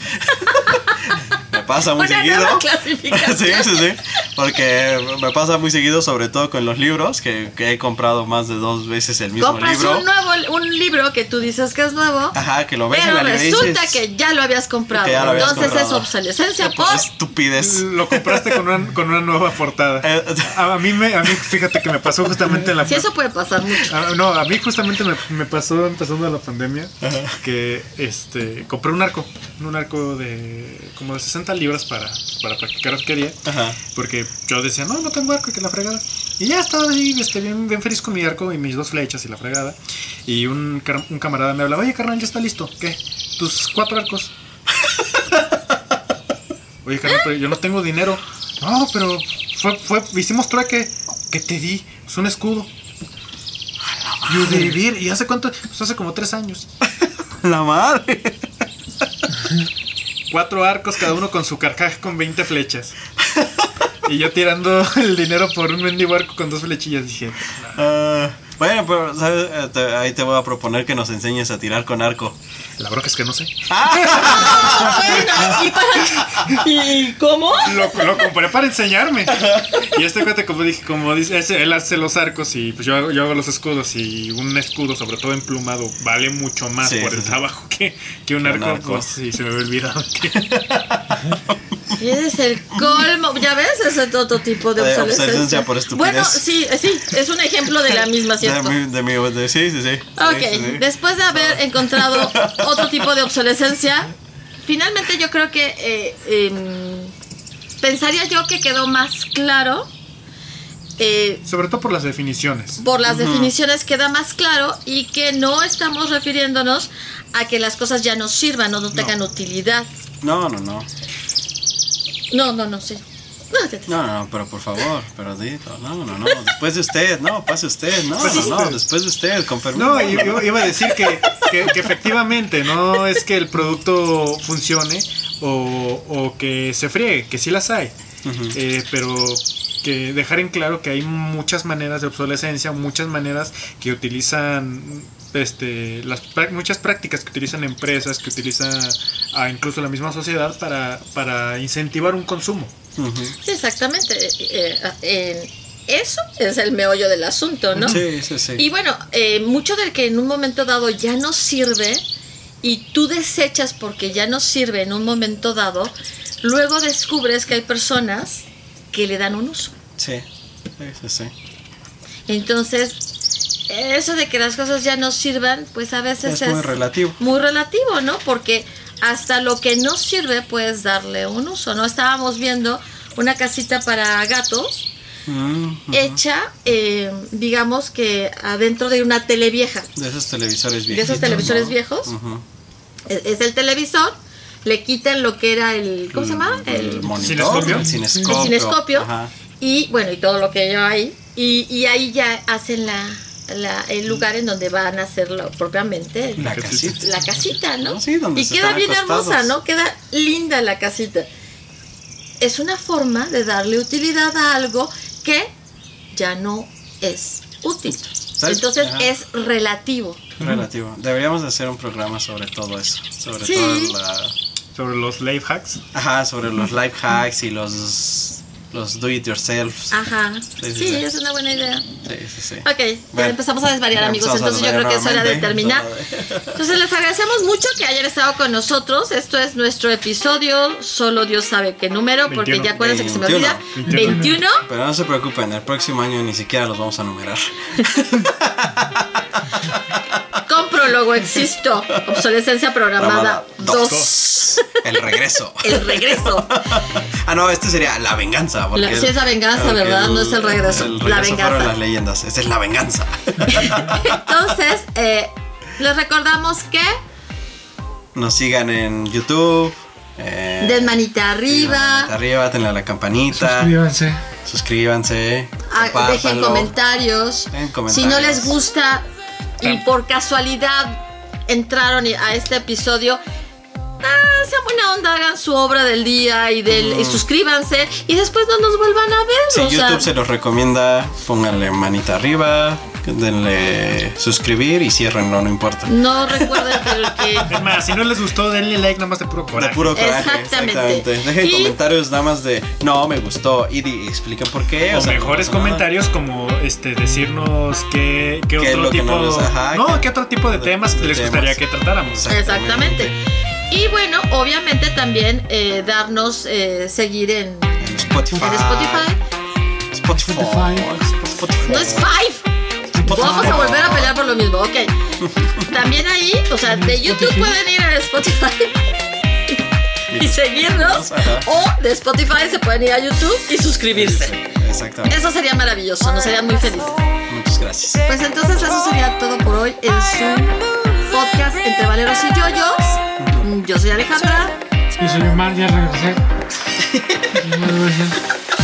Me pasa muy Una seguido. (laughs) sí, sí, sí. Porque me pasa muy seguido, sobre todo con los libros, que, que he comprado más de dos veces el mismo Compras libro. un nuevo un libro que tú dices que es nuevo, Ajá, que lo ves en pero la librería y resulta dices, que ya lo habías comprado. que ya lo habías Entonces es comprado. obsolescencia por por estupidez. Lo compraste con una, con una nueva portada. Eh, A, a mí me, a mí fíjate que me pasó justamente en la Sí, eso puede pasar mucho. Ah, no, a mí justamente me, me pasó empezando la pandemia que este compré un arco, un arco de como de 60 libras para, para practicar arquería. Ajá. Porque yo decía, no, no tengo arco y que la fregada. Y ya estaba ahí, este, bien, bien feliz con mi arco y mis dos flechas y la fregada. Y un, un camarada me hablaba, oye, carnal, ya está listo. ¿Qué? Tus cuatro arcos. (laughs) Oye, carnal, pero yo no tengo dinero. No, pero fue, fue, hicimos trueque. ¿Qué te di? Es un escudo. Y de vivir, ¿y hace cuánto? Pues hace como tres años. (laughs) La madre. (laughs) Cuatro arcos, cada uno con su carcaje con 20 flechas. Y yo tirando (laughs) el dinero por un mendigo arco con dos flechillas. Dije, Ah, bueno, pero ¿sabes? Eh, ahí te voy a proponer que nos enseñes a tirar con arco. La bronca es que no sé. Bueno, (laughs) ¿y, para- ¿y cómo? Lo, lo compré para enseñarme. Y este cuate, como dije, como dice, ese, él hace los arcos y pues yo hago, yo hago los escudos. Y un escudo, sobre todo emplumado, vale mucho más Sí, por sí, el sí. trabajo que, que un Que un arco. arco. Pues sí, se me había olvidado que. (laughs) Es el colmo. ¿Ya ves? Ese es otro tipo de De obsolescencia. obsolescencia por estupidez. Bueno, sí, eh, sí, es un ejemplo de la misma, De ¿cierto? mi, de mi, de- sí, sí, sí. Ok, Sí, sí, sí. después de haber encontrado otro tipo de obsolescencia, finalmente yo creo que eh, em, pensaría yo que quedó más claro. eh, Sobre todo por las definiciones. por las definiciones queda más claro y que no estamos refiriéndonos a que las cosas ya no sirvan o no tengan utilidad. No, no, no. No, no, no, sí. No, No, pero por favor, pero dito, no, no, no, después de usted, no, pase usted, no, no, no, después de usted, con permiso. No, yo, yo iba a decir que, que- que efectivamente no es que el producto funcione o, o que se friegue, que sí las hay. Eh, pero que dejar en claro que hay muchas maneras de obsolescencia, muchas maneras que utilizan este las muchas prácticas que utilizan empresas, que utilizan a incluso la misma sociedad para, para incentivar un consumo. Sí, exactamente. Eh, eh, eh, eso es el meollo del asunto, ¿no? Sí, sí, sí. Y bueno, eh, mucho del que en un momento dado ya no sirve y tú desechas porque ya no sirve en un momento dado, luego descubres que hay personas que le dan un uso. Sí, sí, sí, sí. Entonces, eso de que las cosas ya no sirvan, pues a veces Es muy relativo. muy relativo, ¿no? Porque hasta lo que no sirve puedes darle un uso, ¿no? Estábamos viendo una casita para gatos Mm, hecha, eh, digamos que adentro de una tele vieja. De esos televisores viejos. De esos televisores viejos. Es, es el televisor, le quitan lo que era el, ¿cómo se llama? El, monitor, cinescopio. el cinescopio. el cinescopio. Ajá. y bueno, y todo lo que lleva ahí. Y, y ahí ya hacen la, la- el lugar en donde van a hacerlo propiamente. La La casita. la casita, ¿no? Sí, donde y se queda están bien acostados. hermosa, ¿no? Queda linda la casita. Es una forma de darle utilidad a algo que ya no es útil. ¿Sabes? Entonces Ajá. es relativo. Relativo. Deberíamos de hacer un programa sobre todo eso. Sobre Sí. todo la... Sobre los life hacks. Ajá, sobre los life hacks y los... Los do it yourself. Ajá. Sí, Sí, sí, sí. es una buena idea. Sí, sí, sí. Ok, ya Bueno, empezamos a desvariar ya amigos, entonces yo creo que es hora de terminar. (laughs) Entonces les agradecemos mucho que hayan estado con nosotros. Esto es nuestro episodio, solo Dios sabe qué número, porque 21. ya acuérdense que se me 21. olvida. 21. 21. Pero no se preocupen, el próximo año ni siquiera los vamos a numerar. (laughs) (laughs) Prólogo existo. Obsolescencia programada Programada 2. El regreso. (laughs) El regreso. Ah, no, este sería la venganza. porque La- sí es la venganza, ¿verdad? No es el regreso. El La regreso venganza. fueron las leyendas. Esta es la venganza. Entonces, eh, les recordamos que Nos sigan en YouTube. Eh, den manita arriba, manita arriba, denle a la campanita. Suscríbanse. Suscríbanse. ah, dejen comentarios. Dejen Si no les gusta, y por casualidad entraron a este episodio, ah, sean buena onda, hagan su obra del día y, del, y suscríbanse y después no nos vuelvan a ver. Si o sea, YouTube se los recomienda, pónganle manita arriba, denle suscribir y cierren, no, no importa. no recuerden que el que (laughs) Es más, si no les gustó, denle like nada más de puro De coraje. puro coraje. Exactamente. Exactamente. Dejen Y- comentarios nada más de no, me gustó y di- expliquen por qué. O sea, mejores no pasa nada. comentarios como este decirnos qué, qué ¿Qué es otro lo que tipo no les- ajá, no, qué- qué otro tipo de de- temas de les temas. gustaría que tratáramos. Exactamente. Y bueno, obviamente también eh, darnos eh, seguir en, En Spotify. en Spotify. Spotify. Spotify. No es Five. Vamos a volver a pelear por lo mismo, ok. (laughs) También ahí, o sea, de YouTube pueden ir a Spotify y seguirnos. Ajá. O de Spotify se pueden ir a YouTube y suscribirse. Exactamente. Eso sería maravilloso, nos serían muy felices. Muchas gracias. Pues entonces eso sería todo por hoy en su podcast Entre Valeros y Yoyos. Yo soy Alejandra. Yo soy Omar, ya regresé. (laughs)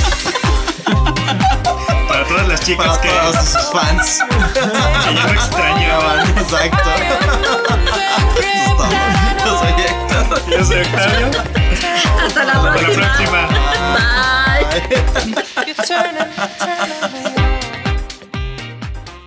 Todas las chicas Para que, todos sus fans. que ya me extrañaban. Exacto. Yo soy Héctor. Yo soy Octavio. Hasta la Hasta la próxima. próxima. Bye.